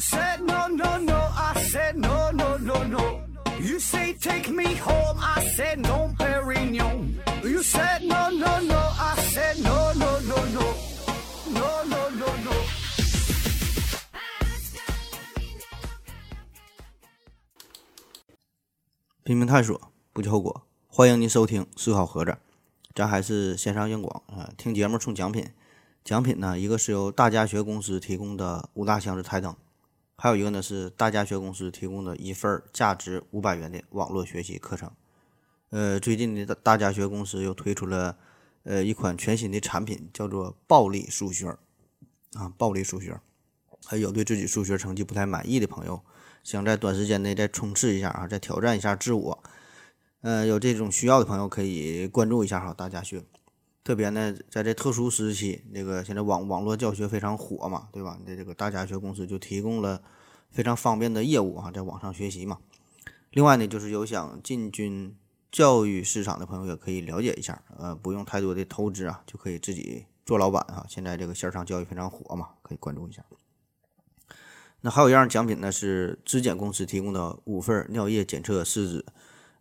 said no, no, no. I said no, no, no, no. You say take me home. I said no, Perignon. You said no, no, no. I said no, no, no, no. No, no, no, no. 拼命探索，不计后果。欢迎您收听思考盒子，咱还是线上硬广啊、听节目送奖品，奖品呢，一个是由大家学公司提供的五大箱子台灯，还有一个呢是大家学公司提供的一份价值五百元的网络学习课程。呃，最近的大大家学公司又推出了呃一款全新的产品，叫做暴力数学啊，暴力数学。还有对自己数学成绩不太满意的朋友，想在短时间内再冲刺一下啊，再挑战一下自我。呃，有这种需要的朋友可以关注一下哈，大家学。特别呢，在这特殊时期，这个现在网网络教学非常火嘛，对吧？你这个大家学公司就提供了非常方便的业务啊，在网上学习嘛。另外呢，就是有想进军教育市场的朋友也可以了解一下，呃，不用太多的投资啊，就可以自己做老板啊。现在这个线上教育非常火嘛，可以关注一下。那还有一样奖品呢，是质检公司提供的五份尿液检测试纸，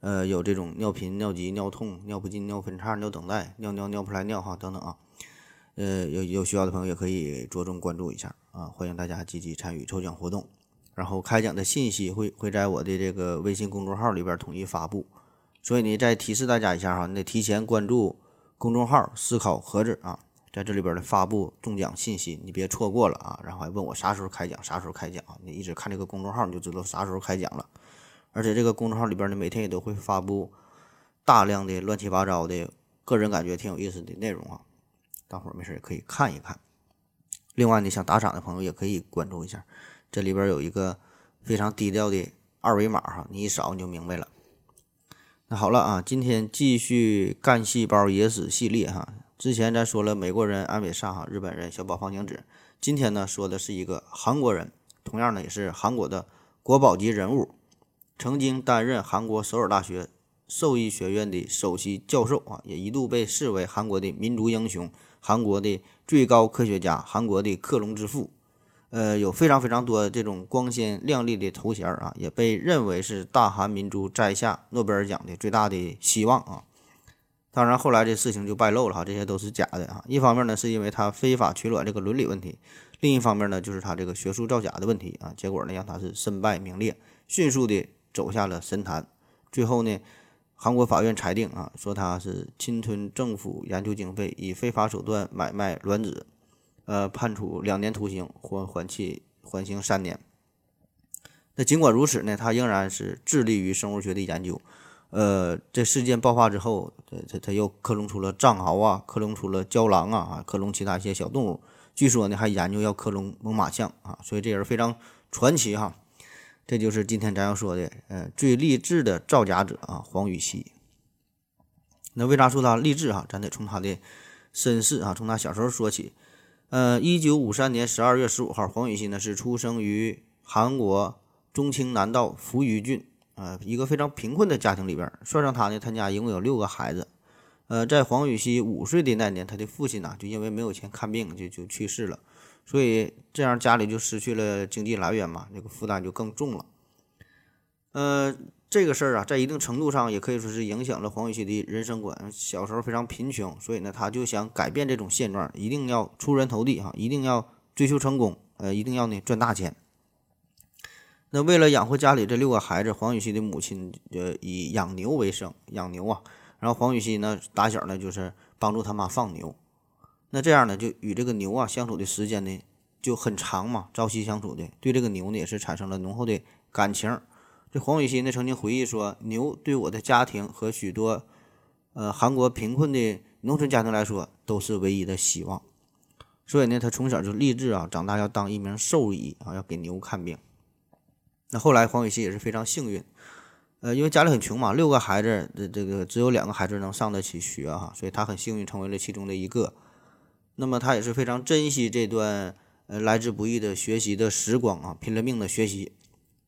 呃，有这种尿频、尿急、尿痛、尿不尽、尿分叉、尿等待、尿尿尿不出来尿哈等等啊，呃，有有需要的朋友也可以着重关注一下啊，欢迎大家积极参与抽奖活动。然后开奖的信息会会在我的这个微信公众号里边统一发布，所以呢，再提示大家一下哈，你得提前关注公众号“思考盒子”啊。在这里边的发布中奖信息，你别错过了啊！然后还问我啥时候开奖，啥时候开奖啊？你一直看这个公众号，你就知道啥时候开奖了。而且这个公众号里边呢，每天也都会发布大量的乱七八糟的，个人感觉挺有意思的内容啊，大伙儿没事也可以看一看。另外呢，想打赏的朋友也可以关注一下，这里边有一个非常低调的二维码哈，你一扫你就明白了。那好了啊，今天继续干细胞野史系列哈。之前咱说了美国人安伟上哈，日本人小宝方晴子。今天呢说的是一个韩国人，同样呢也是韩国的国宝级人物，曾经担任韩国首尔大学兽医学院的首席教授啊，也一度被视为韩国的民族英雄、韩国的最高科学家、韩国的克隆之父。呃，有非常非常多这种光鲜亮丽的头衔啊，也被认为是大韩民族摘下诺贝尔奖的最大的希望啊。当然，后来这事情就败露了哈，这些都是假的哈。一方面呢，是因为他非法取卵这个伦理问题；另一方面呢，就是他这个学术造假的问题啊。结果呢，让他是身败名裂，迅速的走下了神坛。最后呢，韩国法院裁定啊，说他是侵吞政府研究经费，以非法手段买卖卵子，呃，判处两年徒刑，缓缓期缓刑三年。那尽管如此呢，他仍然是致力于生物学的研究。呃，这事件爆发之后，他他他又克隆出了藏獒啊，克隆出了郊狼啊，啊，克隆其他一些小动物。据说呢，还研究要克隆猛犸象啊，所以这人非常传奇哈。这就是今天咱要说的，呃，最励志的造假者啊，黄禹锡。那为啥说他励志哈？咱得从他的身世啊，从他小时候说起。呃，一九五三年十二月十五号，黄禹锡呢是出生于韩国中青南道扶余郡。呃，一个非常贫困的家庭里边，算上他呢，他家一共有六个孩子。呃，在黄禹锡五岁的那年，他的父亲呢，就因为没有钱看病，就就去世了，所以这样家里就失去了经济来源嘛，这个负担就更重了。呃，这个事儿啊，在一定程度上也可以说是影响了黄禹锡的人生观。小时候非常贫穷，所以呢，他就想改变这种现状，一定要出人头地哈，一定要追求成功，呃，一定要呢赚大钱。那为了养活家里这六个孩子，黄禹锡的母亲呃以养牛为生，养牛啊。然后黄禹锡呢打小呢就是帮助他妈放牛，那这样呢就与这个牛啊相处的时间呢就很长嘛，朝夕相处的，对这个牛呢也是产生了浓厚的感情。这黄禹锡呢曾经回忆说，牛对我的家庭和许多呃韩国贫困的农村家庭来说都是唯一的希望，所以呢他从小就立志啊，长大要当一名兽医啊，要给牛看病。那后来黄禹锡也是非常幸运，呃，因为家里很穷嘛，六个孩子的这个只有两个孩子能上得起学哈，所以他很幸运成为了其中的一个。那么他也是非常珍惜这段呃来之不易的学习的时光啊，拼了命的学习。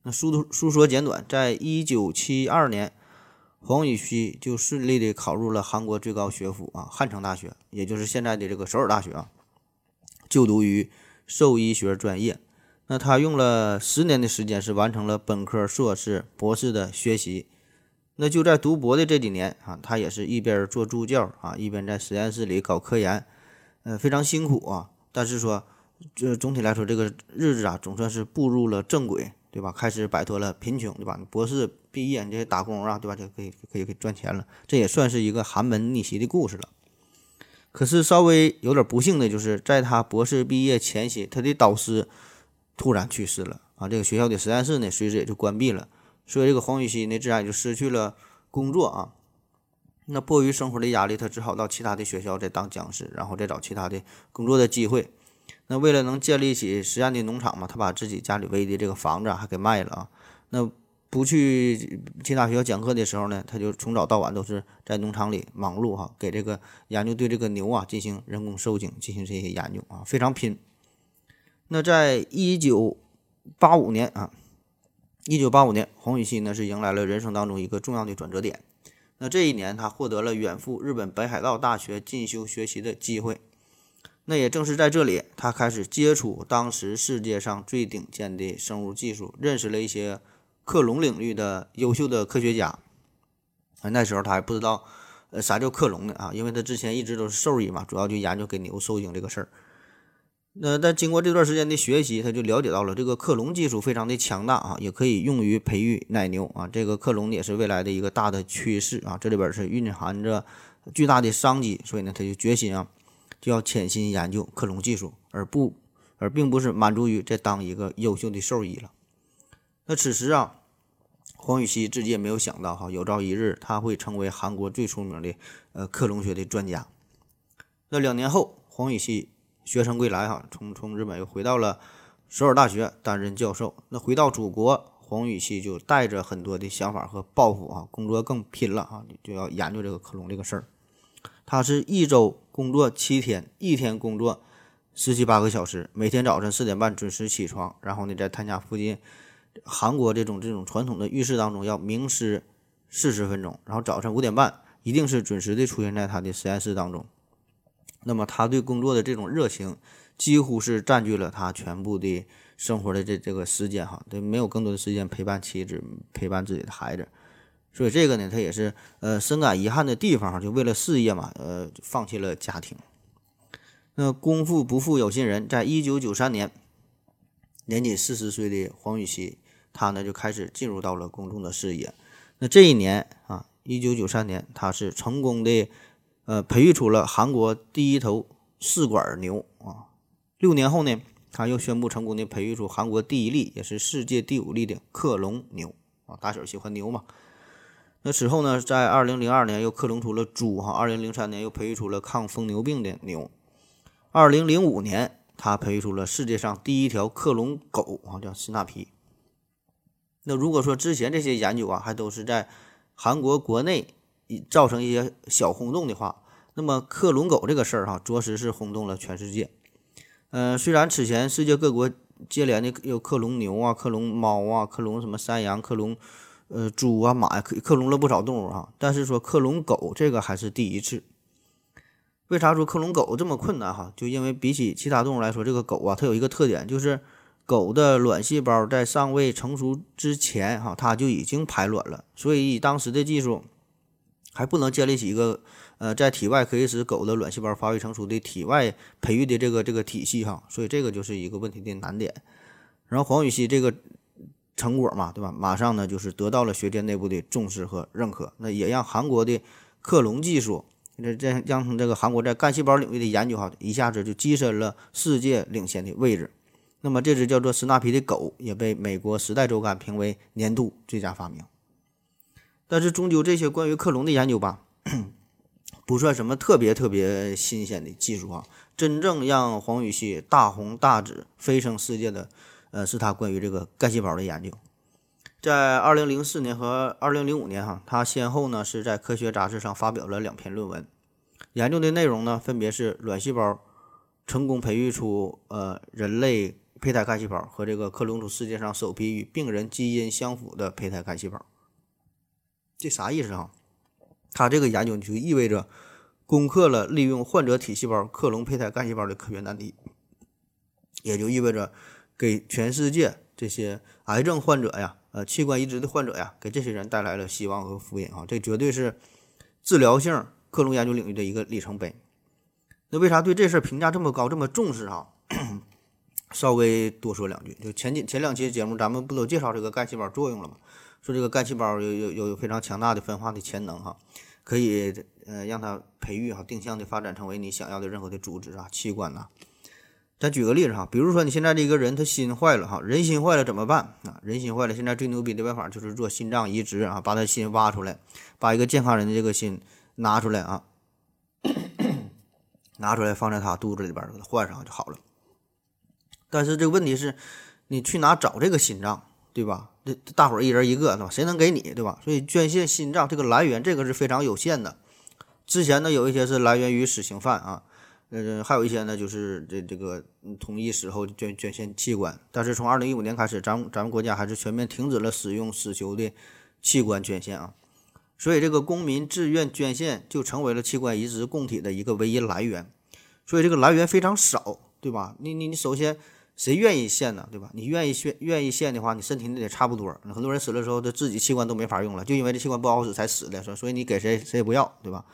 那书书说简短，在一九七二年，黄禹锡就顺利的考入了韩国最高学府啊汉城大学，也就是现在的这个首尔大学啊，就读于兽医学专业。那他用了十年的时间是完成了本科、硕士、博士的学习。那就在读博的这几年啊，他也是一边做助教啊，一边在实验室里搞科研，呃，非常辛苦啊。但是说，这总体来说，这个日子啊，总算是步入了正轨，对吧？开始摆脱了贫穷，对吧？博士毕业，你这些打工啊，对吧？就可以可以可以赚钱了，这也算是一个寒门逆袭的故事了。可是稍微有点不幸的就是，在他博士毕业前夕，他的导师。突然去世了啊！这个学校的实验室呢，随之也就关闭了，所以这个黄禹锡呢，自然也就失去了工作啊。那迫于生活的压力，他只好到其他的学校再当讲师，然后再找其他的工作的机会。那为了能建立起实验的农场嘛，他把自己家里围的这个房子还给卖了啊。那不去其他学校讲课的时候呢，他就从早到晚都是在农场里忙碌哈，给这个研究对这个牛啊进行人工受精，进行这些研究啊，非常拼。那在一九八五年啊，一九八五年，黄禹锡呢是迎来了人生当中一个重要的转折点。那这一年，他获得了远赴日本北海道大学进修学习的机会。那也正是在这里，他开始接触当时世界上最顶尖的生物技术，认识了一些克隆领域的优秀的科学家。啊，那时候他还不知道呃啥叫克隆呢啊，因为他之前一直都是兽医嘛，主要就研究给牛受精这个事儿。那但经过这段时间的学习，他就了解到了这个克隆技术非常的强大啊，也可以用于培育奶牛啊。这个克隆也是未来的一个大的趋势啊，这里边是蕴含着巨大的商机，所以呢，他就决心啊，就要潜心研究克隆技术，而不而并不是满足于这当一个优秀的兽医了。那此时啊，黄禹锡自己也没有想到哈，有朝一日他会成为韩国最出名的呃克隆学的专家。那两年后，黄禹锡。学成归来，哈，从从日本又回到了首尔大学担任教授。那回到祖国，黄禹锡就带着很多的想法和抱负啊，工作更拼了啊，就要研究这个克隆这个事儿。他是一周工作七天，一天工作十七八个小时，每天早晨四点半准时起床，然后呢，在他家附近韩国这种这种传统的浴室当中要冥思四十分钟，然后早晨五点半一定是准时的出现在他的实验室当中。那么他对工作的这种热情，几乎是占据了他全部的生活的这这个时间哈，对，没有更多的时间陪伴妻子，陪伴自己的孩子，所以这个呢，他也是呃深感遗憾的地方哈，就为了事业嘛，呃，放弃了家庭。那功夫不负有心人，在一九九三年，年仅四十岁的黄禹锡，他呢就开始进入到了公众的视野。那这一年啊，一九九三年，他是成功的。呃，培育出了韩国第一头试管牛啊！六年后呢，他又宣布成功的培育出韩国第一例，也是世界第五例的克隆牛啊！大小喜欢牛嘛？那此后呢，在二零零二年又克隆出了猪哈，二零零三年又培育出了抗疯牛病的牛，二零零五年他培育出了世界上第一条克隆狗啊，叫斯纳皮。那如果说之前这些研究啊，还都是在韩国国内。造成一些小轰动的话，那么克隆狗这个事儿哈，着实是轰动了全世界。呃，虽然此前世界各国接连的有克隆牛啊、克隆猫啊、克隆什么山羊、克隆呃猪啊、马呀，克克隆了不少动物哈，但是说克隆狗这个还是第一次。为啥说克隆狗这么困难哈？就因为比起其他动物来说，这个狗啊，它有一个特点，就是狗的卵细胞在尚未成熟之前哈，它就已经排卵了，所以以当时的技术。还不能建立起一个，呃，在体外可以使狗的卵细胞发育成熟的体外培育的这个这个体系哈，所以这个就是一个问题的难点。然后黄禹锡这个成果嘛，对吧？马上呢就是得到了学界内部的重视和认可，那也让韩国的克隆技术，这这让这个韩国在干细胞领域的研究哈，一下子就跻身了世界领先的位置。那么这只叫做斯纳皮的狗也被美国《时代周刊》评为年度最佳发明。但是终究这些关于克隆的研究吧，不算什么特别特别新鲜的技术啊。真正让黄禹锡大红大紫、飞升世界的，呃，是他关于这个干细胞的研究。在二零零四年和二零零五年，哈，他先后呢是在科学杂志上发表了两篇论文，研究的内容呢分别是卵细胞成功培育出呃人类胚胎干细胞和这个克隆出世界上首批与病人基因相符的胚胎干细胞。这啥意思啊？他这个研究就意味着攻克了利用患者体细胞克隆胚胎干细胞的科学难题，也就意味着给全世界这些癌症患者呀，呃，器官移植的患者呀，给这些人带来了希望和福音啊！这绝对是治疗性克隆研究领域的一个里程碑。那为啥对这事儿评价这么高，这么重视啊？稍微多说两句，就前几前两期节目，咱们不都介绍这个干细胞作用了吗？说这个干细胞有有有非常强大的分化的潜能哈，可以呃让它培育哈，定向的发展成为你想要的任何的组织啊、器官呐。咱举个例子哈，比如说你现在这个人他心坏了哈，人心坏了怎么办啊？人心坏了，现在最牛逼的办法就是做心脏移植啊，把他心挖出来，把一个健康人的这个心拿出来啊，拿出来放在他肚子里边给他换上就好了。但是这个问题是，你去哪找这个心脏，对吧？这大伙儿一人一个，对吧？谁能给你，对吧？所以捐献心脏这个来源，这个是非常有限的。之前呢，有一些是来源于死刑犯啊。呃，还有一些呢，就是这这个同意死后捐捐献器官，但是从二零一五年开始，咱咱们国家还是全面停止了使用死囚的器官捐献啊，所以这个公民自愿捐献就成为了器官移植供体的一个唯一来源，所以这个来源非常少，对吧？你你你首先谁愿意献呢，对吧？你愿意献愿意献的话，你身体那得差不多，很多人死了之后，他自己器官都没法用了，就因为这器官不好使才死的，所所以你给谁谁也不要，对吧？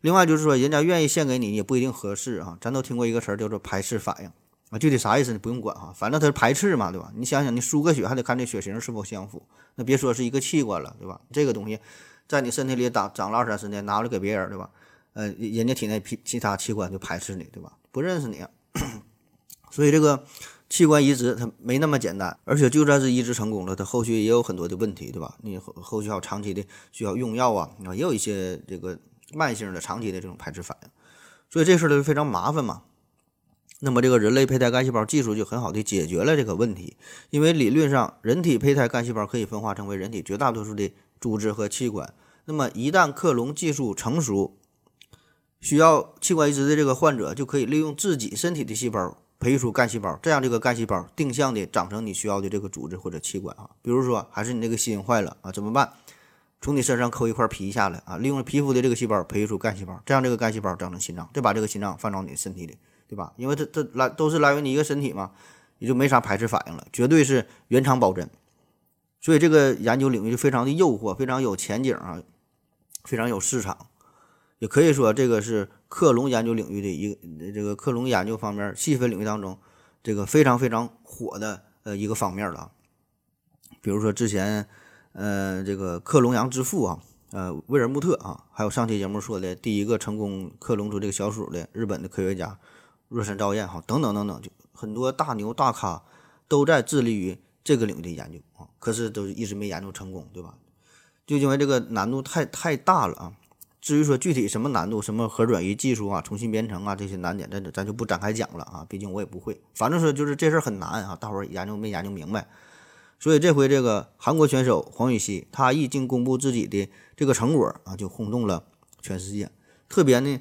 另外就是说，人家愿意献给你，也不一定合适啊。咱都听过一个词儿叫做排斥反应啊，具体啥意思你不用管哈，反正它是排斥嘛，对吧？你想想，你输个血还得看这血型是否相符，那别说是一个器官了，对吧？这个东西在你身体里长长了二三十年，拿过来给别人，对吧？呃，人家体内其其他器官就排斥你，对吧？不认识你，所以这个器官移植它没那么简单，而且就算是移植成功了，它后续也有很多的问题，对吧？你后后续要长期的需要用药啊，啊，也有一些这个。慢性的、长期的这种排斥反应，所以这事儿就非常麻烦嘛。那么这个人类胚胎干细胞技术就很好的解决了这个问题，因为理论上人体胚胎干细胞可以分化成为人体绝大多数的组织和器官。那么一旦克隆技术成熟，需要器官移植的这个患者就可以利用自己身体的细胞培育出干细胞，这样这个干细胞定向的长成你需要的这个组织或者器官啊。比如说，还是你这个心坏了啊，怎么办？从你身上抠一块皮下来啊，利用皮肤的这个细胞培育出干细胞，这样这个干细胞长成心脏，再把这个心脏放到你身体里，对吧？因为它它来都是来源于一个身体嘛，也就没啥排斥反应了，绝对是原厂保真。所以这个研究领域就非常的诱惑，非常有前景啊，非常有市场，也可以说这个是克隆研究领域的一个这个克隆研究方面细分领域当中这个非常非常火的呃一个方面了。比如说之前。呃，这个克隆羊之父啊，呃，威尔穆特啊，还有上期节目说的第一个成功克隆出这个小鼠的日本的科学家若山照彦哈，等等等等，就很多大牛大咖都在致力于这个领域的研究啊，可是都一直没研究成功，对吧？就因为这个难度太太大了啊。至于说具体什么难度，什么核转移技术啊，重新编程啊这些难点，咱咱就不展开讲了啊，毕竟我也不会。反正说就是这事儿很难啊，大伙儿研究没研究明白。所以这回这个韩国选手黄禹锡，他一经公布自己的这个成果啊，就轰动了全世界。特别呢，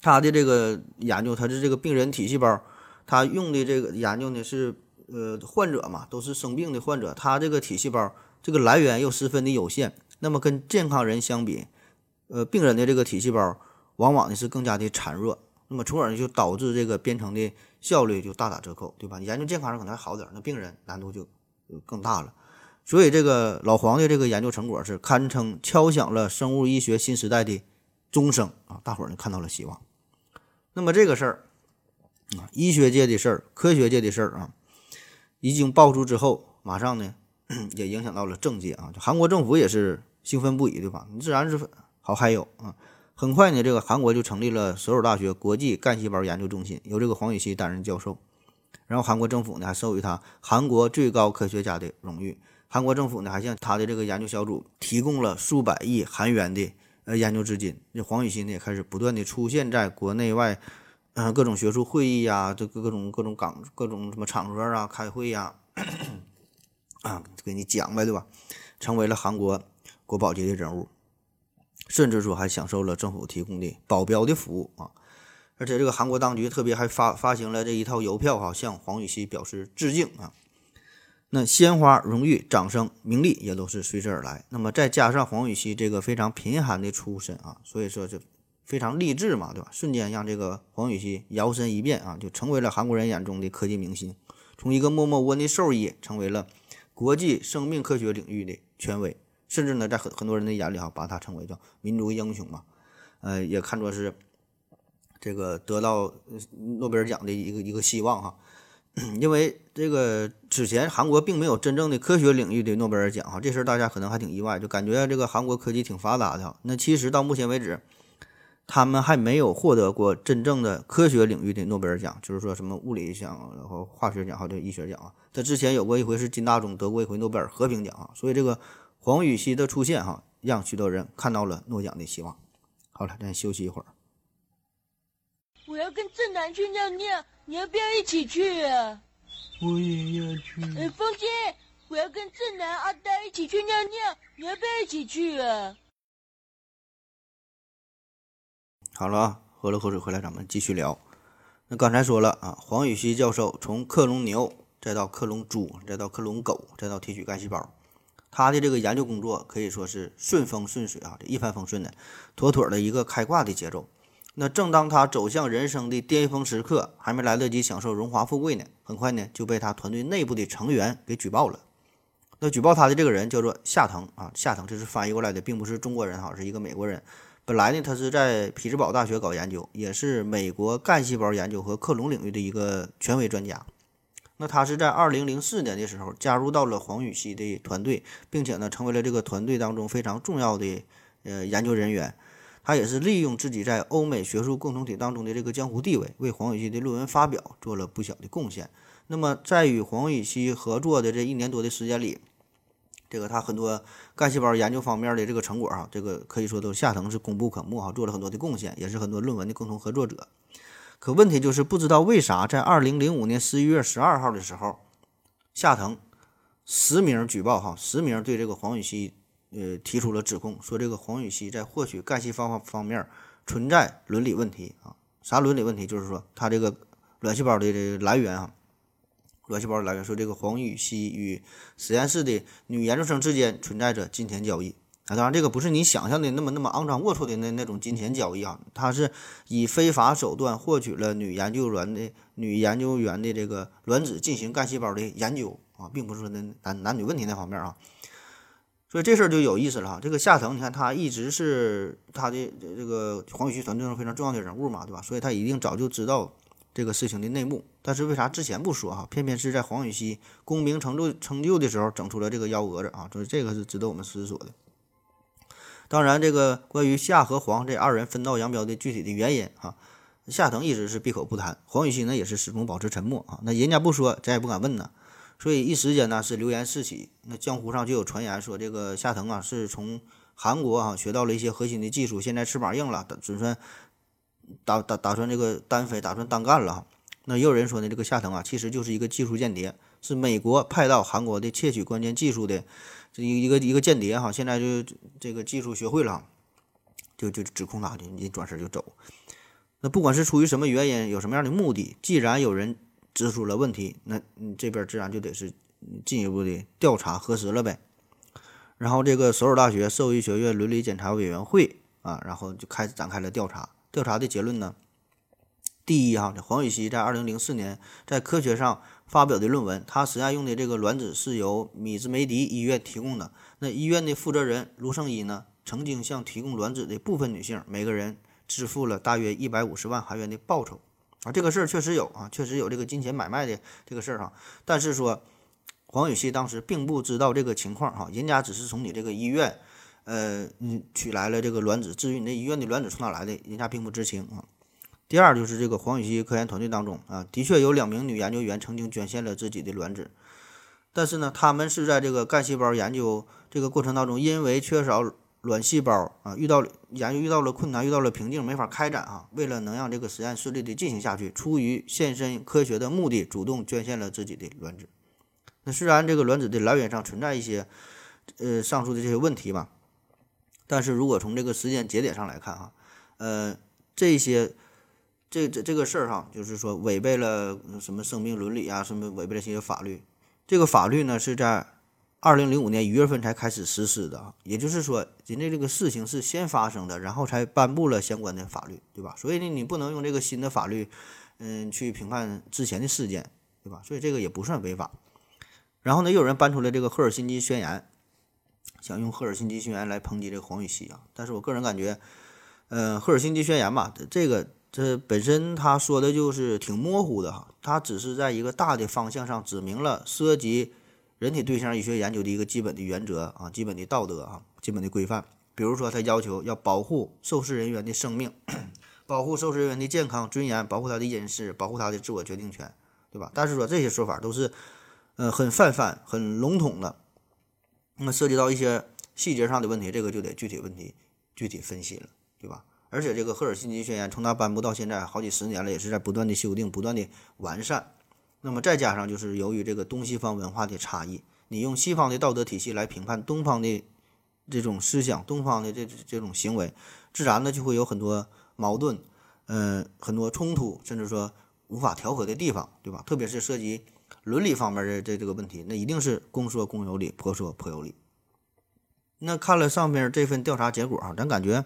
他的这个研究，他的这个病人体细胞，他用的这个研究呢是呃患者嘛，都是生病的患者，他这个体细胞这个来源又十分的有限。那么跟健康人相比，呃，病人的这个体细胞往往呢是更加的孱弱，那么从而呢就导致这个编程的效率就大打折扣，对吧？研究健康人可能还好点，那病人难度就。更大了，所以这个老黄的这个研究成果是堪称敲响了生物医学新时代的钟声啊！大伙儿呢看到了希望。那么这个事儿啊，医学界的事儿、科学界的事儿啊，一经爆出之后，马上呢 也影响到了政界啊，就韩国政府也是兴奋不已，对吧？你自然是好还有啊！很快呢，这个韩国就成立了首尔大学国际干细胞研究中心，由这个黄禹锡担任教授。然后韩国政府呢还授予他韩国最高科学家的荣誉。韩国政府呢还向他的这个研究小组提供了数百亿韩元的呃研究资金。这黄禹锡呢也开始不断的出现在国内外，嗯各种学术会议呀，这各种各种岗各种什么场合啊开会呀，啊给你讲呗对吧？成为了韩国国宝级的人物，甚至说还享受了政府提供的保镖的服务啊。而且这个韩国当局特别还发发行了这一套邮票哈，向黄禹锡表示致敬啊。那鲜花、荣誉、掌声、名利也都是随之而来。那么再加上黄禹锡这个非常贫寒的出身啊，所以说就非常励志嘛，对吧？瞬间让这个黄禹锡摇身一变啊，就成为了韩国人眼中的科技明星。从一个默默无闻的兽医，成为了国际生命科学领域的权威，甚至呢，在很很多人的眼里哈，把他称为叫民族英雄嘛，呃，也看作是这个得到诺贝尔奖的一个一个希望哈。因为这个之前韩国并没有真正的科学领域的诺贝尔奖哈，这事儿大家可能还挺意外，就感觉这个韩国科技挺发达的。那其实到目前为止，他们还没有获得过真正的科学领域的诺贝尔奖，就是说什么物理奖、然后化学奖、还有医学奖啊。他之前有过一回是金大中得过一回诺贝尔和平奖啊，所以这个黄禹锡的出现哈，让许多人看到了诺奖的希望。好了，咱休息一会儿。我要跟正南去尿尿。你要不要一起去啊？我也要去。呃，风姐，我要跟正南、阿呆一起去尿尿，你要不要一起去啊？好了啊，喝了口水回来，咱们继续聊。那刚才说了啊，黄禹锡教授从克隆牛，再到克隆猪，再到克隆狗，再到提取干细胞，他的这个研究工作可以说是顺风顺水啊，这一帆风顺的，妥妥的一个开挂的节奏。那正当他走向人生的巅峰时刻，还没来得及享受荣华富贵呢，很快呢就被他团队内部的成员给举报了。那举报他的这个人叫做夏藤啊，夏藤这是翻译过来的，并不是中国人哈，是一个美国人。本来呢他是在匹兹堡大学搞研究，也是美国干细胞研究和克隆领域的一个权威专家。那他是在二零零四年的时候加入到了黄禹锡的团队，并且呢成为了这个团队当中非常重要的呃研究人员。他也是利用自己在欧美学术共同体当中的这个江湖地位，为黄禹锡的论文发表做了不小的贡献。那么，在与黄禹锡合作的这一年多的时间里，这个他很多干细胞研究方面的这个成果哈，这个可以说都下层是功不可没哈，做了很多的贡献，也是很多论文的共同合作者。可问题就是，不知道为啥，在二零零五年十一月十二号的时候，夏藤实名举报哈，实名对这个黄禹锡。呃，提出了指控，说这个黄禹锡在获取干细胞方面存在伦理问题啊。啥伦理问题？就是说他这个卵细胞的这来源啊，卵细胞来源，说这个黄禹锡与实验室的女研究生之间存在着金钱交易当然，这个不是你想象的那么那么肮脏龌龊的那那种金钱交易啊，他是以非法手段获取了女研究员的女研究员的这个卵子进行干细胞的研究啊，并不是说那男男女问题那方面啊。所以这事儿就有意思了哈，这个夏藤，你看他一直是他的这个黄禹锡团队中非常重要的人物嘛，对吧？所以他一定早就知道这个事情的内幕，但是为啥之前不说哈？偏偏是在黄禹锡功名成就成就的时候整出了这个幺蛾子啊？所以这个是值得我们思索的。当然，这个关于夏和黄这二人分道扬镳的具体的原因啊，夏藤一直是闭口不谈，黄禹锡呢也是始终保持沉默啊。那人家不说，咱也不敢问呢。所以一时间呢是流言四起，那江湖上就有传言说这个夏藤啊是从韩国啊学到了一些核心的技术，现在翅膀硬了，打算打打打算这个单飞，打算单干了。那也有人说呢，这个夏藤啊其实就是一个技术间谍，是美国派到韩国的窃取关键技术的这一一个一个间谍哈。现在就这个技术学会了，就就指控他，就你转身就走。那不管是出于什么原因，有什么样的目的，既然有人。指出了问题，那你这边自然就得是进一步的调查核实了呗。然后这个首尔大学兽医学院伦理检查委员会啊，然后就开始展开了调查。调查的结论呢，第一哈，黄禹锡在二零零四年在科学上发表的论文，他实验用的这个卵子是由米兹梅迪医院提供的。那医院的负责人卢胜一呢，曾经向提供卵子的部分女性每个人支付了大约一百五十万韩元的报酬。啊，这个事儿确实有啊，确实有这个金钱买卖的这个事儿哈。但是说，黄禹锡当时并不知道这个情况哈，人家只是从你这个医院，呃，嗯，取来了这个卵子。至于你那医院的卵子从哪来的，人家并不知情啊。第二就是这个黄禹锡科研团队当中啊，的确有两名女研究员曾经捐献了自己的卵子，但是呢，他们是在这个干细胞研究这个过程当中，因为缺少。卵细胞啊，遇到研究遇到了困难，遇到了瓶颈，没法开展啊。为了能让这个实验顺利的进行下去，出于献身科学的目的，主动捐献了自己的卵子。那虽然这个卵子的来源上存在一些呃上述的这些问题吧，但是如果从这个时间节点上来看哈，呃，这些这这这个事儿哈，就是说违背了什么生命伦理啊，什么违背了一些法律。这个法律呢是在。二零零五年一月份才开始实施的，也就是说，人家这个事情是先发生的，然后才颁布了相关的法律，对吧？所以呢，你不能用这个新的法律，嗯，去评判之前的事件，对吧？所以这个也不算违法。然后呢，又有人搬出来这个赫尔辛基宣言，想用赫尔辛基宣言来抨击这个黄禹锡啊。但是我个人感觉，呃，赫尔辛基宣言吧，这个这本身他说的就是挺模糊的哈，他只是在一个大的方向上指明了涉及人体对象医学研究的一个基本的原则啊，基本的道德啊，基本的规范。比如说，他要求要保护受试人员的生命，保护受试人员的健康尊严，保护他的隐私，保护他的自我决定权，对吧？但是说这些说法都是。呃，很泛泛、很笼统的，那么涉及到一些细节上的问题，这个就得具体问题具体分析了，对吧？而且这个赫尔辛基宣言从它颁布到现在好几十年了，也是在不断的修订、不断的完善。那么再加上就是由于这个东西方文化的差异，你用西方的道德体系来评判东方的这种思想、东方的这这种行为，自然呢就会有很多矛盾，嗯，很多冲突，甚至说无法调和的地方，对吧？特别是涉及。伦理方面的这这个问题，那一定是公说公有理，婆说婆有理。那看了上面这份调查结果啊，咱感觉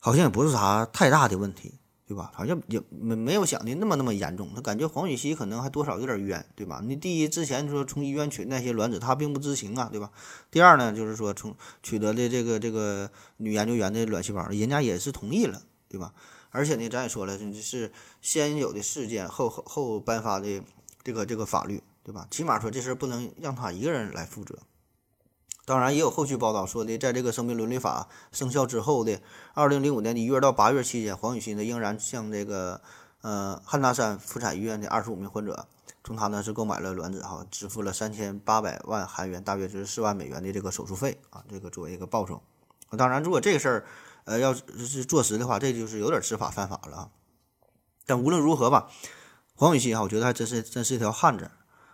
好像也不是啥太大的问题，对吧？好像也没没有想的那么那么严重。他感觉黄禹锡可能还多少有点冤，对吧？你第一之前说从医院取那些卵子，他并不知情啊，对吧？第二呢，就是说从取得的这个这个女研究员的卵细胞，人家也是同意了，对吧？而且呢，咱也说了，这是先有的事件后后颁发的。这个这个法律对吧？起码说这事儿不能让他一个人来负责。当然也有后续报道说的，在这个生命伦理法生效之后的二零零五年的一月到八月期间，黄禹锡呢仍然向这个呃汉大山妇产医院的二十五名患者，从他呢是购买了卵子哈，支付了三千八百万韩元，大约就是四万美元的这个手术费啊，这个作为一个报酬。当然，如果这个事儿呃要是坐实的话，这就是有点知法犯法了啊。但无论如何吧。黄禹锡哈，我觉得还真是真是一条汉子。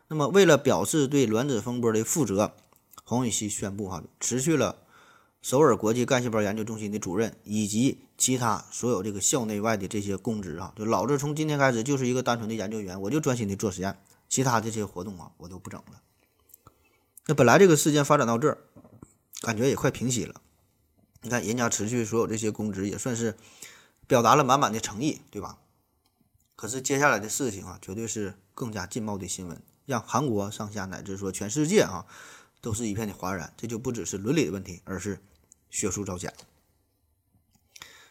那么，为了表示对卵子风波的负责，黄禹锡宣布哈，辞去了首尔国际干细胞研究中心的主任以及其他所有这个校内外的这些公职啊。就老子从今天开始就是一个单纯的研究员，我就专心的做实验，其他这些活动啊，我都不整了。那本来这个事件发展到这儿，感觉也快平息了。你看，人家辞去所有这些公职，也算是表达了满满的诚意，对吧？可是接下来的事情啊，绝对是更加劲爆的新闻，让韩国上下乃至说全世界啊，都是一片的哗然。这就不只是伦理的问题，而是学术造假。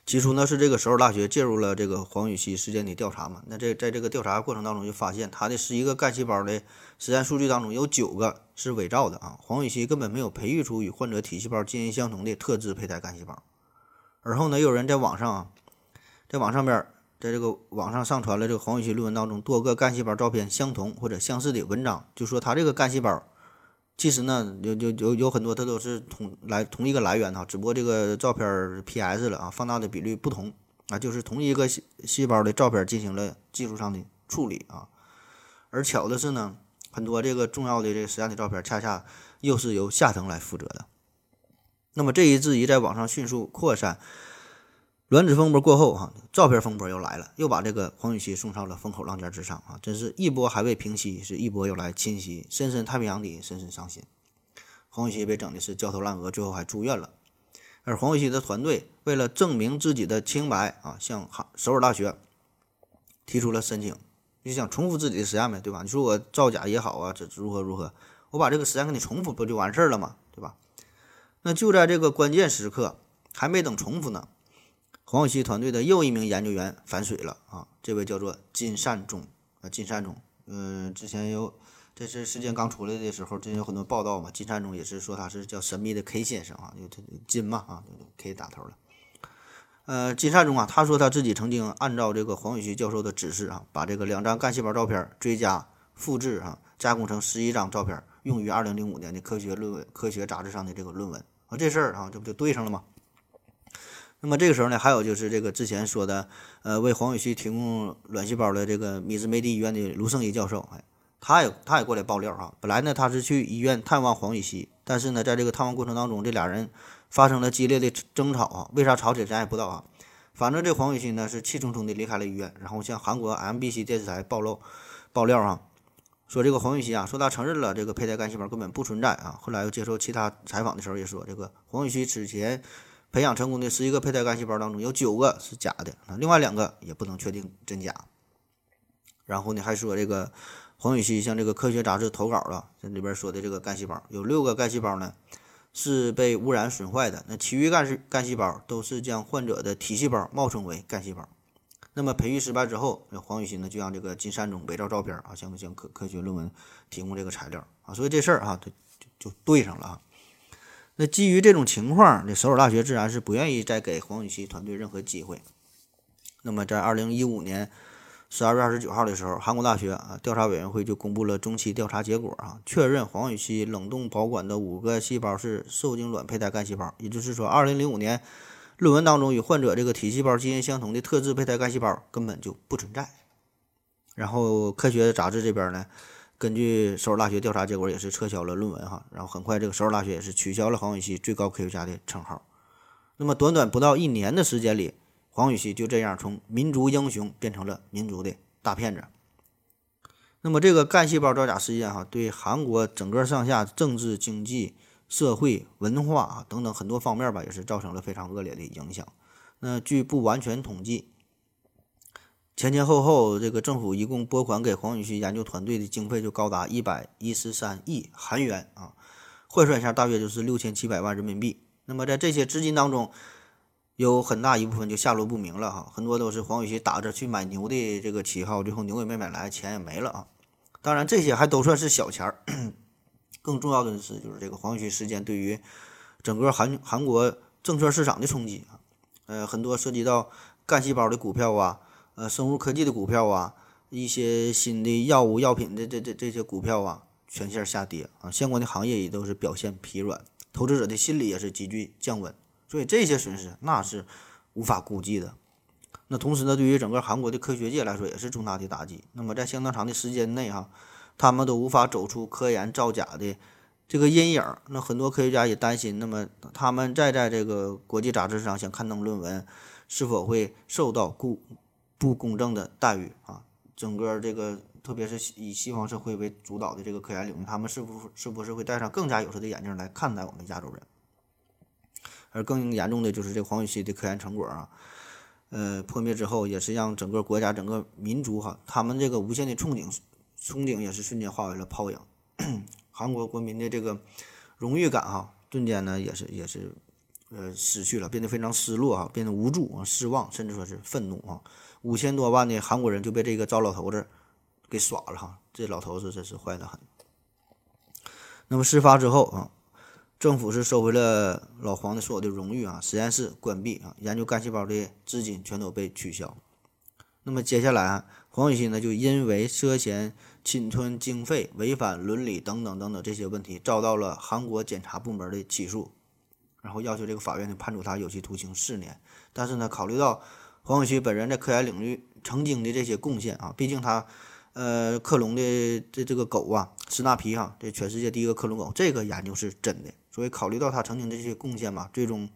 起初呢，是这个首尔大学介入了这个黄禹锡事件的调查嘛。那这在这个调查过程当中，就发现他的十一个干细胞的实验数据当中，有九个是伪造的啊。黄禹锡根本没有培育出与患者体细胞基因相同的特质胚胎干细胞。而后呢，又有人在网上，在网上边。在这个网上上传了这个黄禹锡论文当中多个干细胞照片相同或者相似的文章，就说他这个干细胞其实呢有有有有很多它都是同来同一个来源哈，只不过这个照片 PS 了啊，放大的比率不同啊，就是同一个细细胞的照片进行了技术上的处理啊。而巧的是呢，很多这个重要的这个实验的照片恰恰又是由夏藤来负责的。那么这一质疑在网上迅速扩散。卵子风波过后，哈，照片风波又来了，又把这个黄禹锡送上了风口浪尖之上啊！真是一波还未平息，是一波又来侵袭深深太平洋底，深深伤心。黄禹锡被整的是焦头烂额，最后还住院了。而黄禹锡的团队为了证明自己的清白啊，向哈首尔大学提出了申请，就想重复自己的实验呗，对吧？你说我造假也好啊，这如何如何？我把这个实验给你重复，不就完事儿了吗？对吧？那就在这个关键时刻，还没等重复呢。黄禹锡团队的又一名研究员反水了啊！这位叫做金善忠啊，金善忠，嗯，之前有这次事件刚出来的时候，之前有很多报道嘛。金善忠也是说他是叫神秘的 K 先生啊，就他金嘛啊，K 打头了。呃，金善忠啊，他说他自己曾经按照这个黄禹锡教授的指示啊，把这个两张干细胞照片追加复制啊，加工成十一张照片，用于二零零五年的科学论文科学杂志上的这个论文啊，这事儿啊，这不就对上了吗？那么这个时候呢，还有就是这个之前说的，呃，为黄禹锡提供卵细胞的这个米兹梅蒂医院的卢胜一教授，哎，他也他也过来爆料哈。本来呢，他是去医院探望黄禹锡，但是呢，在这个探望过程当中，这俩人发生了激烈的争吵啊。为啥吵起来咱也不知道啊。反正这黄禹锡呢是气冲冲的离开了医院，然后向韩国 MBC 电视台暴露爆料啊，说这个黄禹锡啊，说他承认了这个胚胎干细胞根本不存在啊。后来又接受其他采访的时候也说，这个黄禹锡此前。培养成功的十一个胚胎干细胞当中，有九个是假的啊，另外两个也不能确定真假。然后呢，还说这个黄禹锡向这个科学杂志投稿了，这里边说的这个干细胞有六个干细胞呢是被污染损坏的，那其余干细干细胞都是将患者的体细胞冒充为干细胞。那么培育失败之后，那黄禹锡呢就让这个金善中伪造照片啊，向向科科学论文提供这个材料啊，所以这事儿啊就就对上了啊。那基于这种情况，这首尔大学自然是不愿意再给黄禹锡团队任何机会。那么在二零一五年十二月二十九号的时候，韩国大学啊调查委员会就公布了中期调查结果啊，确认黄禹锡冷冻保管的五个细胞是受精卵胚胎干细胞，也就是说，二零零五年论文当中与患者这个体细胞基因相同的特质胚胎干细胞根本就不存在。然后科学杂志这边呢？根据首尔大学调查结果，也是撤销了论文哈，然后很快这个首尔大学也是取消了黄禹锡最高科学家的称号。那么短短不到一年的时间里，黄禹锡就这样从民族英雄变成了民族的大骗子。那么这个干细胞造假事件哈，对韩国整个上下政治、经济、社会、文化啊等等很多方面吧，也是造成了非常恶劣的影响。那据不完全统计。前前后后，这个政府一共拨款给黄禹锡研究团队的经费就高达一百一十三亿韩元啊，换算一下，大约就是六千七百万人民币。那么在这些资金当中，有很大一部分就下落不明了哈，很多都是黄禹锡打着去买牛的这个旗号，最后牛也没买来，钱也没了啊。当然，这些还都算是小钱儿，更重要的是就是这个黄禹锡事件对于整个韩韩国证券市场的冲击啊，呃，很多涉及到干细胞的股票啊。呃，生物科技的股票啊，一些新的药物药品的这这这些股票啊，全线下跌啊，相关的行业也都是表现疲软，投资者的心理也是急剧降温，所以这些损失那是无法估计的。那同时呢，对于整个韩国的科学界来说，也是重大的打击。那么在相当长的时间内哈，他们都无法走出科研造假的这个阴影。那很多科学家也担心，那么他们再在这个国际杂志上想刊登论文，是否会受到顾？不公正的待遇啊！整个这个，特别是以西方社会为主导的这个科研领域，他们是不是不是会戴上更加有色的眼镜来看待我们亚洲人？而更严重的就是这黄禹锡的科研成果啊，呃，破灭之后，也是让整个国家、整个民族哈，他们这个无限的憧憬，憧憬也是瞬间化为了泡影。韩国国民的这个荣誉感哈，瞬间呢也是也是呃失去了，变得非常失落啊，变得无助啊，失望，甚至说是愤怒啊。五千多万的韩国人就被这个糟老头子给耍了哈，这老头子真是坏得很。那么事发之后啊，政府是收回了老黄的所有的荣誉啊，实验室关闭啊，研究干细胞的资金全都被取消。那么接下来啊，黄禹锡呢就因为涉嫌侵吞经费、违反伦理等等等等这些问题，遭到了韩国检察部门的起诉，然后要求这个法院呢判处他有期徒刑四年。但是呢，考虑到黄禹锡本人在科研领域曾经的这些贡献啊，毕竟他，呃，克隆的这这个狗啊，斯纳皮哈，这全世界第一个克隆狗，这个研究是真的。所以考虑到他曾经的这些贡献嘛，最终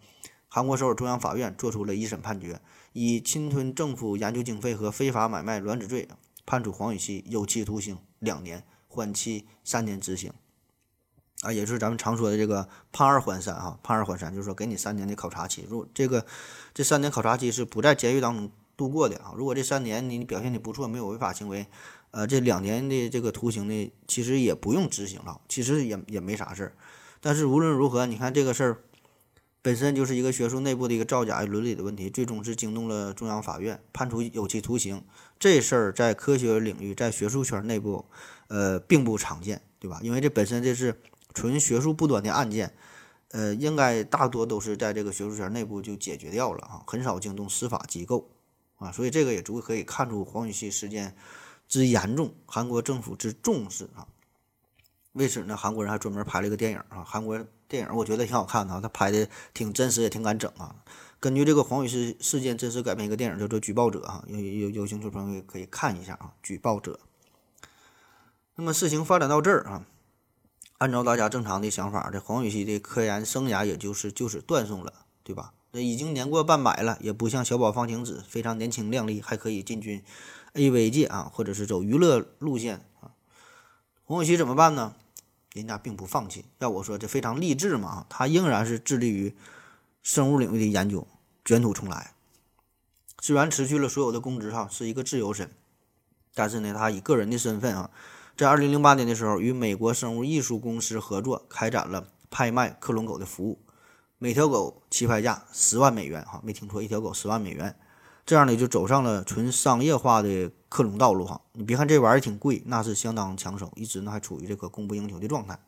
韩国首尔中央法院作出了一审判决，以侵吞政府研究经费和非法买卖卵子罪，判处黄禹锡有期徒刑两年，缓期三年执行。啊，也就是咱们常说的这个判二缓三哈，判二缓三就是说给你三年的考察期，如这个这三年考察期是不在监狱当中度过的啊。如果这三年你表现的不错，没有违法行为，呃，这两年的这个徒刑呢，其实也不用执行了，其实也也没啥事儿。但是无论如何，你看这个事儿本身就是一个学术内部的一个造假伦理的问题，最终是惊动了中央法院，判处有期徒刑。这事儿在科学领域，在学术圈内部，呃，并不常见，对吧？因为这本身这是。纯学术不端的案件，呃，应该大多都是在这个学术圈内部就解决掉了啊，很少惊动司法机构啊，所以这个也足可以看出黄禹锡事件之严重，韩国政府之重视啊。为此呢，韩国人还专门拍了一个电影啊，韩国电影我觉得挺好看的啊，他拍的挺真实也挺敢整啊。根据这个黄禹锡事件真实改编一个电影叫做《举报者》啊，有有有兴趣朋友可以看一下啊，《举报者》。那么事情发展到这儿啊。按照大家正常的想法，这黄禹锡的科研生涯也就是就是断送了，对吧？这已经年过半百了，也不像小宝方晴子非常年轻靓丽，还可以进军 AV 界啊，或者是走娱乐路线啊。黄禹锡怎么办呢？人家并不放弃，要我说这非常励志嘛他仍然是致力于生物领域的研究，卷土重来。虽然辞去了所有的公职哈，是一个自由身，但是呢，他以个人的身份啊。在二零零八年的时候，与美国生物艺术公司合作，开展了拍卖克隆狗的服务，每条狗起拍价十万美元，哈，没听错，一条狗十万美元。这样呢，就走上了纯商业化的克隆道路，哈。你别看这玩意儿挺贵，那是相当抢手，一直呢还处于这个供不应求的状态。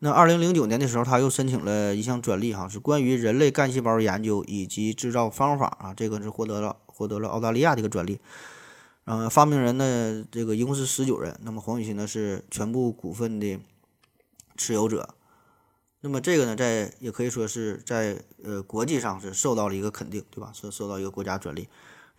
那二零零九年的时候，他又申请了一项专利，哈，是关于人类干细胞研究以及制造方法啊，这个是获得了获得了澳大利亚的一个专利。呃，发明人呢，这个一共是十九人。那么黄宇新呢是全部股份的持有者。那么这个呢，在也可以说是在呃国际上是受到了一个肯定，对吧？是受到一个国家专利。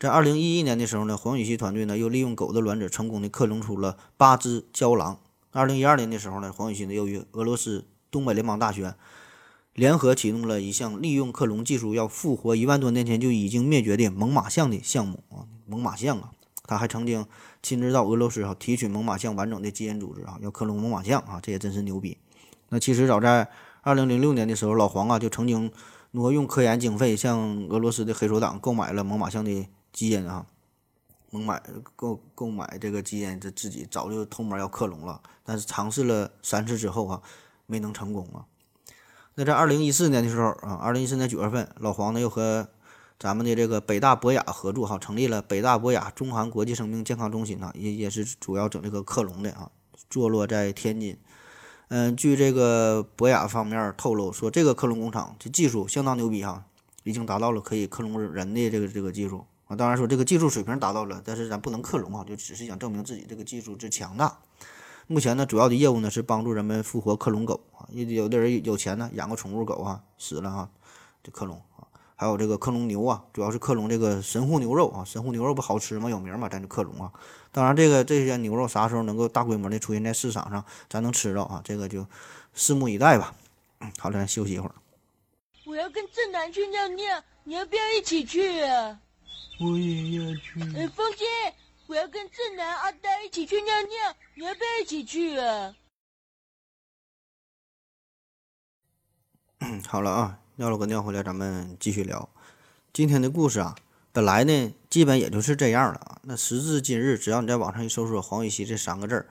在二零一一年的时候呢，黄宇曦团队呢又利用狗的卵子成功的克隆出了八只郊狼。二零一二年的时候呢，黄宇曦呢又与俄罗斯东北联邦大学联合启动了一项利用克隆技术要复活一万多年前就已经灭绝的猛犸象的项目啊，猛犸象啊。他还曾经亲自到俄罗斯啊提取猛犸象完整的基因组织啊，要克隆猛犸象啊，这也真是牛逼。那其实早在二零零六年的时候，老黄啊就曾经挪用科研经费，向俄罗斯的黑手党购买了猛犸象的基因啊，猛买购购买这个基因，这自己早就偷摸要克隆了，但是尝试了三次之后啊，没能成功啊。那在二零一四年的时候啊，二零一四年九月份，老黄呢又和咱们的这个北大博雅合作哈，成立了北大博雅中韩国际生命健康中心啊，也也是主要整这个克隆的啊，坐落在天津。嗯，据这个博雅方面透露说，这个克隆工厂这技术相当牛逼哈，已经达到了可以克隆人的这个这个技术啊。当然说这个技术水平达到了，但是咱不能克隆啊，就只是想证明自己这个技术之强大。目前呢，主要的业务呢是帮助人们复活克隆狗啊，有的人有钱呢，养个宠物狗啊，死了哈，就克隆。还有这个克隆牛啊，主要是克隆这个神户牛肉啊，神户牛肉不好吃吗？有名嘛，咱就克隆啊。当然，这个这些牛肉啥时候能够大规模的出现在市场上，咱能吃到啊？这个就拭目以待吧。好了，咱休息一会儿。我要跟正南去尿尿，你要不要一起去啊？我也要去。哎，风心，我要跟正南、阿呆一起去尿尿，你要不要一起去啊？好了啊。尿了个尿回来，咱们继续聊今天的故事啊。本来呢，基本也就是这样了啊。那时至今日，只要你在网上一搜索“黄禹锡”这三个字儿，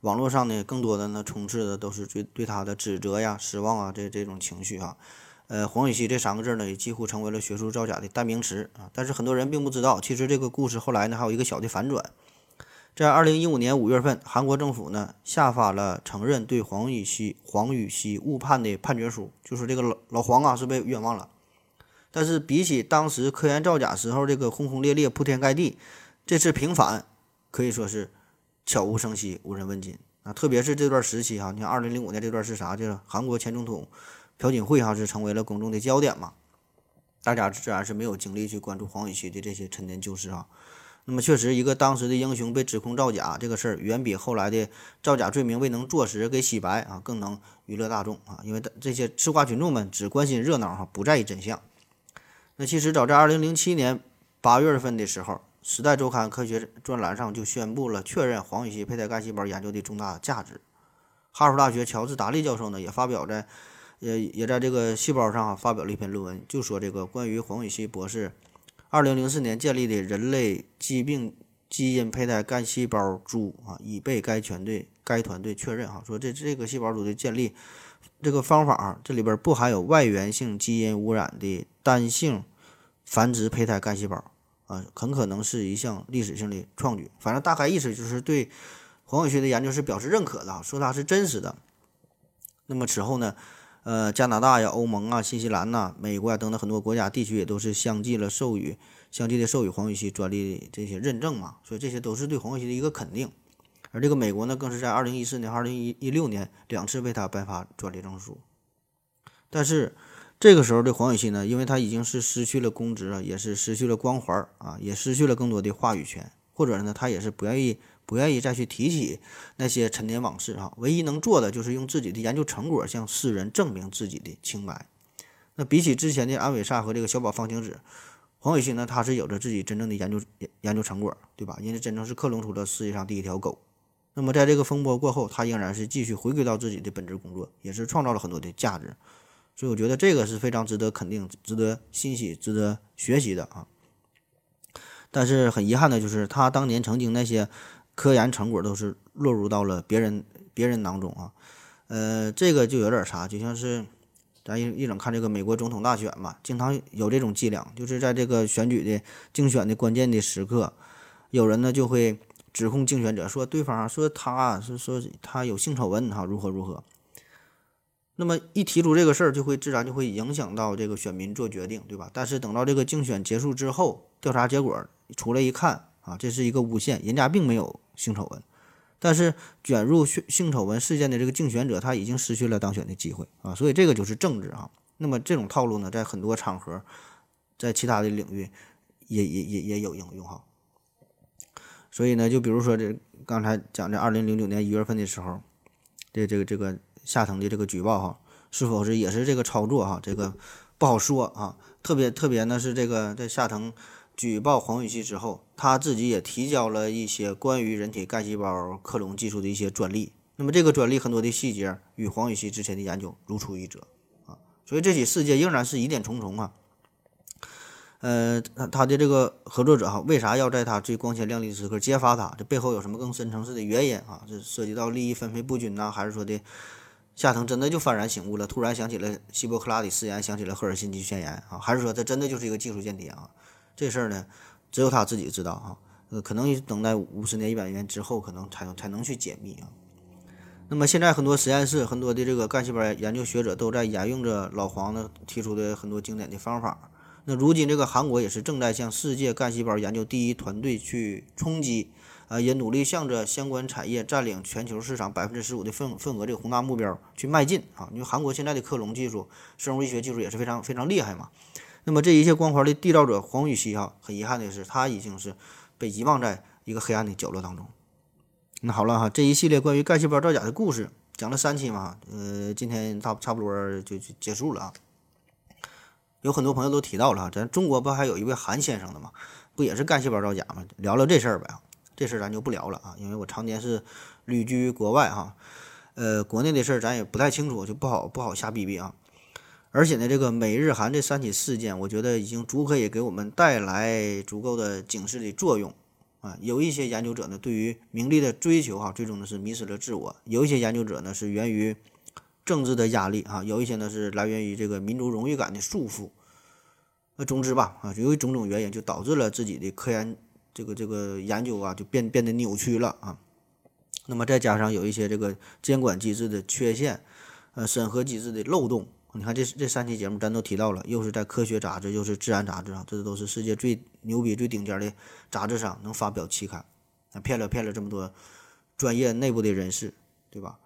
网络上呢，更多的呢，充斥的都是对对他的指责呀、失望啊这这种情绪啊。呃，黄禹锡这三个字呢，也几乎成为了学术造假的代名词啊。但是很多人并不知道，其实这个故事后来呢，还有一个小的反转。在二零一五年五月份，韩国政府呢下发了承认对黄禹锡黄禹锡误判的判决书，就是这个老老黄啊是被冤枉了。但是比起当时科研造假时候这个轰轰烈烈、铺天盖地，这次平反可以说是悄无声息、无人问津啊。特别是这段时期哈，你看二零零五年这段是啥？就是韩国前总统朴槿惠哈是成为了公众的焦点嘛，大家自然是没有精力去关注黄禹锡的这些陈年旧事啊。那么确实，一个当时的英雄被指控造假，这个事儿远比后来的造假罪名未能坐实给洗白啊更能娱乐大众啊，因为这些吃瓜群众们只关心热闹哈，不在意真相。那其实早在二零零七年八月份的时候，《时代周刊》科学专栏上就宣布了确认黄禹锡胚胎干细胞研究的重大价值。哈佛大学乔治达利教授呢也发表在，呃也在这个细胞上发表了一篇论文，就说这个关于黄禹锡博士。二零零四年建立的人类疾病基因胚胎干细胞株啊，已被该全队该团队确认哈，说这这个细胞株的建立这个方法，这里边不含有外源性基因污染的单性繁殖胚胎干细胞啊，很可能是一项历史性的创举。反正大概意思就是对黄伟学的研究是表示认可的，说它是真实的。那么此后呢？呃，加拿大呀、欧盟啊、新西兰呐、美国啊等等很多国家地区也都是相继了授予、相继的授予黄禹锡专利这些认证嘛，所以这些都是对黄禹锡的一个肯定。而这个美国呢，更是在二零一四年、二零一一六年两次为他颁发专利证书。但是这个时候的黄禹锡呢，因为他已经是失去了公职啊，也是失去了光环啊，也失去了更多的话语权，或者呢，他也是不愿意。不愿意再去提起那些陈年往事哈，唯一能做的就是用自己的研究成果向世人证明自己的清白。那比起之前的安伟萨和这个小宝方晴子，黄伟新呢，他是有着自己真正的研究研究成果，对吧？因为真正是克隆出了世界上第一条狗。那么在这个风波过后，他仍然是继续回归到自己的本职工作，也是创造了很多的价值。所以我觉得这个是非常值得肯定、值得欣喜、值得学习的啊。但是很遗憾的就是，他当年曾经那些。科研成果都是落入到了别人别人囊中啊。呃，这个就有点啥，就像是咱一一整看这个美国总统大选嘛，经常有这种伎俩，就是在这个选举的竞选的关键的时刻，有人呢就会指控竞选者说对方说他是说他有性丑闻哈，如何如何。那么一提出这个事儿，就会自然就会影响到这个选民做决定，对吧？但是等到这个竞选结束之后，调查结果出来一看啊，这是一个诬陷，人家并没有性丑闻，但是卷入性性丑闻事件的这个竞选者，他已经失去了当选的机会啊，所以这个就是政治啊。那么这种套路呢，在很多场合，在其他的领域也也也也有应用哈。所以呢，就比如说这刚才讲的二零零九年一月份的时候，这这个这个。夏腾的这个举报哈，是否是也是这个操作哈？这个不好说啊。特别特别呢是这个在夏腾举报黄禹锡之后，他自己也提交了一些关于人体干细胞克隆技术的一些专利。那么这个专利很多的细节与黄禹锡之前的研究如出一辙啊。所以这起事件仍然是疑点重重啊。呃，他他的这个合作者哈，为啥要在他最光鲜亮丽的时刻揭发他？这背后有什么更深层次的原因啊？这涉及到利益分配不均呐，还是说的？夏腾真的就幡然醒悟了，突然想起了希波克拉底誓言，想起了赫尔辛基宣言啊，还是说他真的就是一个技术间谍啊？这事儿呢，只有他自己知道啊，呃，可能等待五十年、一百年之后，可能才才能去解密啊。那么现在很多实验室、很多的这个干细胞研究学者都在沿用着老黄呢提出的很多经典的方法。那如今这个韩国也是正在向世界干细胞研究第一团队去冲击。呃，也努力向着相关产业占领全球市场百分之十五的份份额这个宏大目标去迈进啊！因为韩国现在的克隆技术、生物医学技术也是非常非常厉害嘛。那么这一切光环的缔造者黄禹锡哈，很遗憾的是，他已经是被遗忘在一个黑暗的角落当中。那好了哈，这一系列关于干细胞造假的故事讲了三期嘛，呃，今天差差不多就就结束了啊。有很多朋友都提到了，咱中国不还有一位韩先生的吗？不也是干细胞造假吗？聊聊这事儿呗。这事儿咱就不聊了啊，因为我常年是旅居国外哈，呃，国内的事儿咱也不太清楚，就不好不好瞎逼逼啊。而且呢，这个美日韩这三起事件，我觉得已经足可以给我们带来足够的警示的作用啊。有一些研究者呢，对于名利的追求哈，最终呢是迷失了自我；有一些研究者呢，是源于政治的压力啊；有一些呢是来源于这个民族荣誉感的束缚。那总之吧，啊，由于种种原因，就导致了自己的科研。这个这个研究啊，就变变得扭曲了啊。那么再加上有一些这个监管机制的缺陷，呃，审核机制的漏洞。你看这这三期节目咱都提到了，又是在科学杂志，又是自然杂志上，这都是世界最牛逼、最顶尖的杂志上能发表期刊，那骗了骗了这么多专业内部的人士，对吧？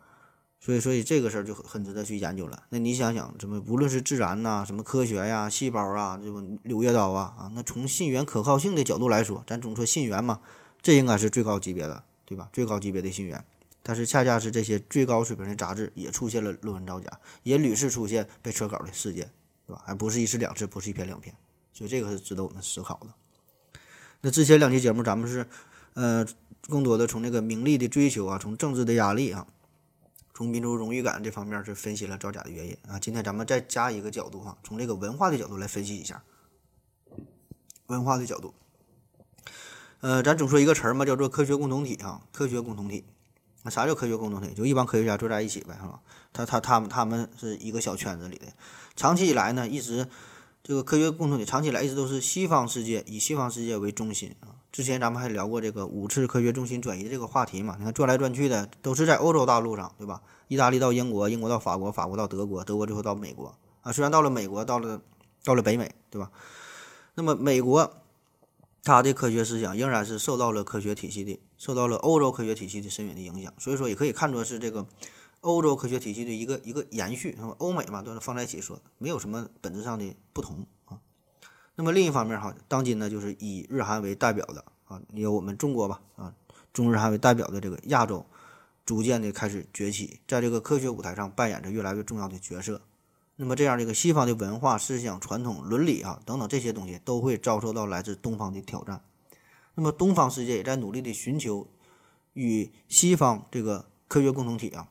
所以，所以这个事儿就很值得去研究了。那你想想，什么无论是自然呐，什么科学呀，细胞啊，这个柳叶刀啊，啊，那从信源可靠性的角度来说，咱总说信源嘛，这应该是最高级别的，对吧？最高级别的信源。但是恰恰是这些最高水平的杂志也出现了论文造假，也屡次出现被撤稿的事件，对吧？还不是一次两次，不是一篇两篇。所以这个是值得我们思考的。那之前两期节目咱们是，呃，更多的从那个名利的追求啊，从政治的压力啊。从民族荣誉感这方面是分析了造假的原因啊。今天咱们再加一个角度哈，从这个文化的角度来分析一下。文化的角度，呃，咱总说一个词儿嘛，叫做科学共同体啊。科学共同体，那啥叫科学共同体？就一帮科学家坐在一起呗，是吧？他他他们他们是一个小圈子里的。长期以来呢，一直这个科学共同体长期以来一直都是西方世界以西方世界为中心啊。之前咱们还聊过这个五次科学中心转移的这个话题嘛？你看转来转去的都是在欧洲大陆上，对吧？意大利到英国，英国到法国，法国到德国，德国最后到美国啊。虽然到了美国，到了到了北美，对吧？那么美国他的科学思想仍然是受到了科学体系的，受到了欧洲科学体系的深远的影响。所以说，也可以看作是这个欧洲科学体系的一个一个延续。欧美嘛，都是放在一起说，没有什么本质上的不同啊。那么另一方面哈，当今呢，就是以日韩为代表的啊，有我们中国吧啊，中日韩为代表的这个亚洲，逐渐的开始崛起，在这个科学舞台上扮演着越来越重要的角色。那么这样的一个西方的文化、思想、传统、伦理啊等等这些东西，都会遭受到来自东方的挑战。那么东方世界也在努力的寻求与西方这个科学共同体啊，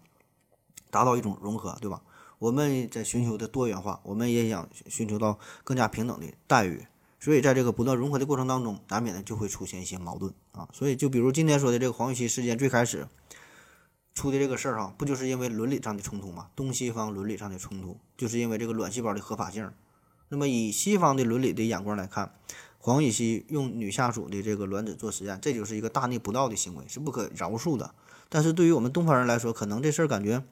达到一种融合，对吧？我们在寻求的多元化，我们也想寻求到更加平等的待遇。所以在这个不断融合的过程当中，难免的就会出现一些矛盾啊。所以就比如今天说的这个黄玉溪事件，最开始出的这个事儿哈，不就是因为伦理上的冲突嘛？东西方伦理上的冲突，就是因为这个卵细胞的合法性。那么以西方的伦理的眼光来看，黄禹锡用女下属的这个卵子做实验，这就是一个大逆不道的行为，是不可饶恕的。但是对于我们东方人来说，可能这事儿感觉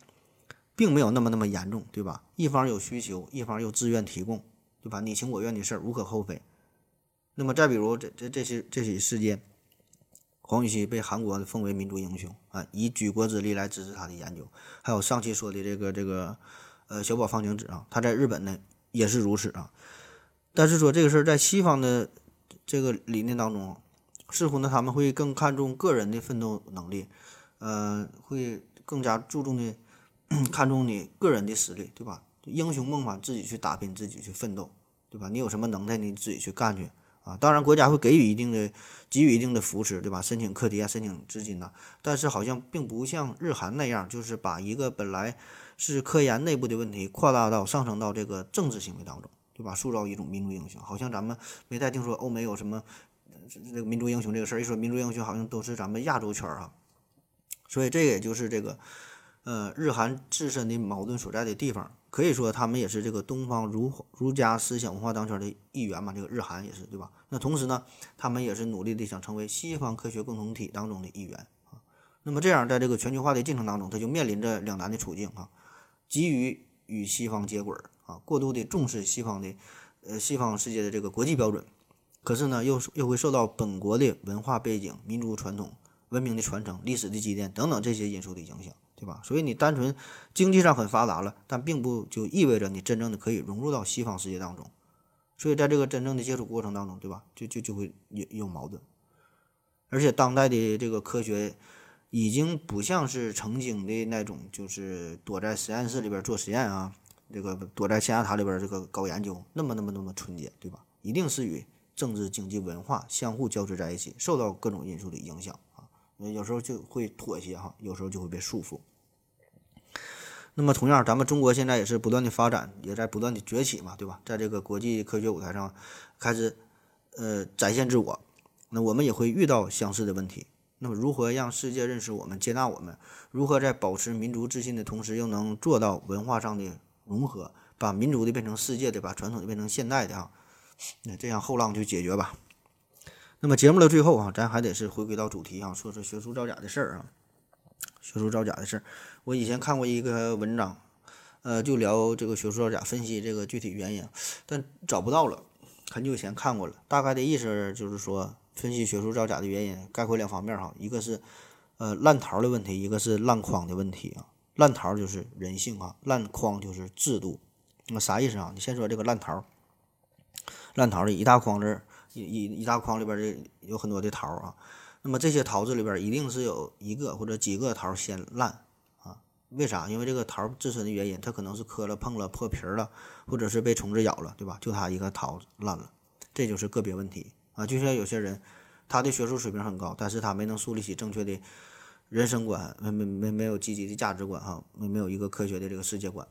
并没有那么那么严重，对吧？一方有需求，一方又自愿提供，对吧？你情我愿的事儿无可厚非。那么再比如这这这些这起事件，黄禹锡被韩国封为民族英雄啊，以举国之力来支持他的研究。还有上期说的这个这个呃小宝方晴子啊，他在日本呢也是如此啊。但是说这个事儿在西方的。这个理念当中，似乎呢他们会更看重个人的奋斗能力，呃，会更加注重的 看重你个人的实力，对吧？英雄梦嘛，自己去打拼，自己去奋斗，对吧？你有什么能耐，你自己去干去啊！当然，国家会给予一定的给予一定的扶持，对吧？申请课题啊，申请资金呐。但是好像并不像日韩那样，就是把一个本来是科研内部的问题扩大到上升到这个政治行为当中。对吧？塑造一种民族英雄，好像咱们没太听说欧美有什么这个民族英雄这个事儿。一说民族英雄，好像都是咱们亚洲圈儿啊。所以这也就是这个呃日韩自身的矛盾所在的地方。可以说他们也是这个东方儒儒家思想文化当圈的一员嘛。这个日韩也是对吧？那同时呢，他们也是努力的想成为西方科学共同体当中的一员啊。那么这样，在这个全球化的进程当中，他就面临着两难的处境啊，急于与西方接轨。啊，过度的重视西方的，呃，西方世界的这个国际标准，可是呢，又又会受到本国的文化背景、民族传统、文明的传承、历史的积淀等等这些因素的影响，对吧？所以你单纯经济上很发达了，但并不就意味着你真正的可以融入到西方世界当中。所以在这个真正的接触过程当中，对吧？就就就会有有矛盾。而且当代的这个科学已经不像是曾经的那种，就是躲在实验室里边做实验啊。这个躲在象牙塔里边，这个搞研究那么那么那么纯洁，对吧？一定是与政治、经济、文化相互交织在一起，受到各种因素的影响。有时候就会妥协哈，有时候就会被束缚。那么同样，咱们中国现在也是不断的发展，也在不断的崛起嘛，对吧？在这个国际科学舞台上开始呃展现自我，那我们也会遇到相似的问题。那么如何让世界认识我们、接纳我们？如何在保持民族自信的同时，又能做到文化上的？融合，把民族的变成世界的，把传统的变成现代的啊，那这样后浪去解决吧。那么节目的最后啊，咱还得是回归到主题啊，说说学术造假的事儿啊。学术造假的事儿，我以前看过一个文章，呃，就聊这个学术造假，分析这个具体原因，但找不到了。很久以前看过了，大概的意思就是说，分析学术造假的原因，概括两方面哈，一个是呃烂桃的问题，一个是烂筐的问题啊。烂桃就是人性啊，烂筐就是制度。那么啥意思啊？你先说这个烂桃，烂桃的一大筐子，一一大筐里边这有很多的桃啊。那么这些桃子里边一定是有一个或者几个桃先烂啊？为啥？因为这个桃自身的原因，它可能是磕了碰了破皮了，或者是被虫子咬了，对吧？就它一个桃烂了，这就是个别问题啊。就像有些人，他的学术水平很高，但是他没能树立起正确的。人生观没没没没有积极的价值观哈，没没有一个科学的这个世界观，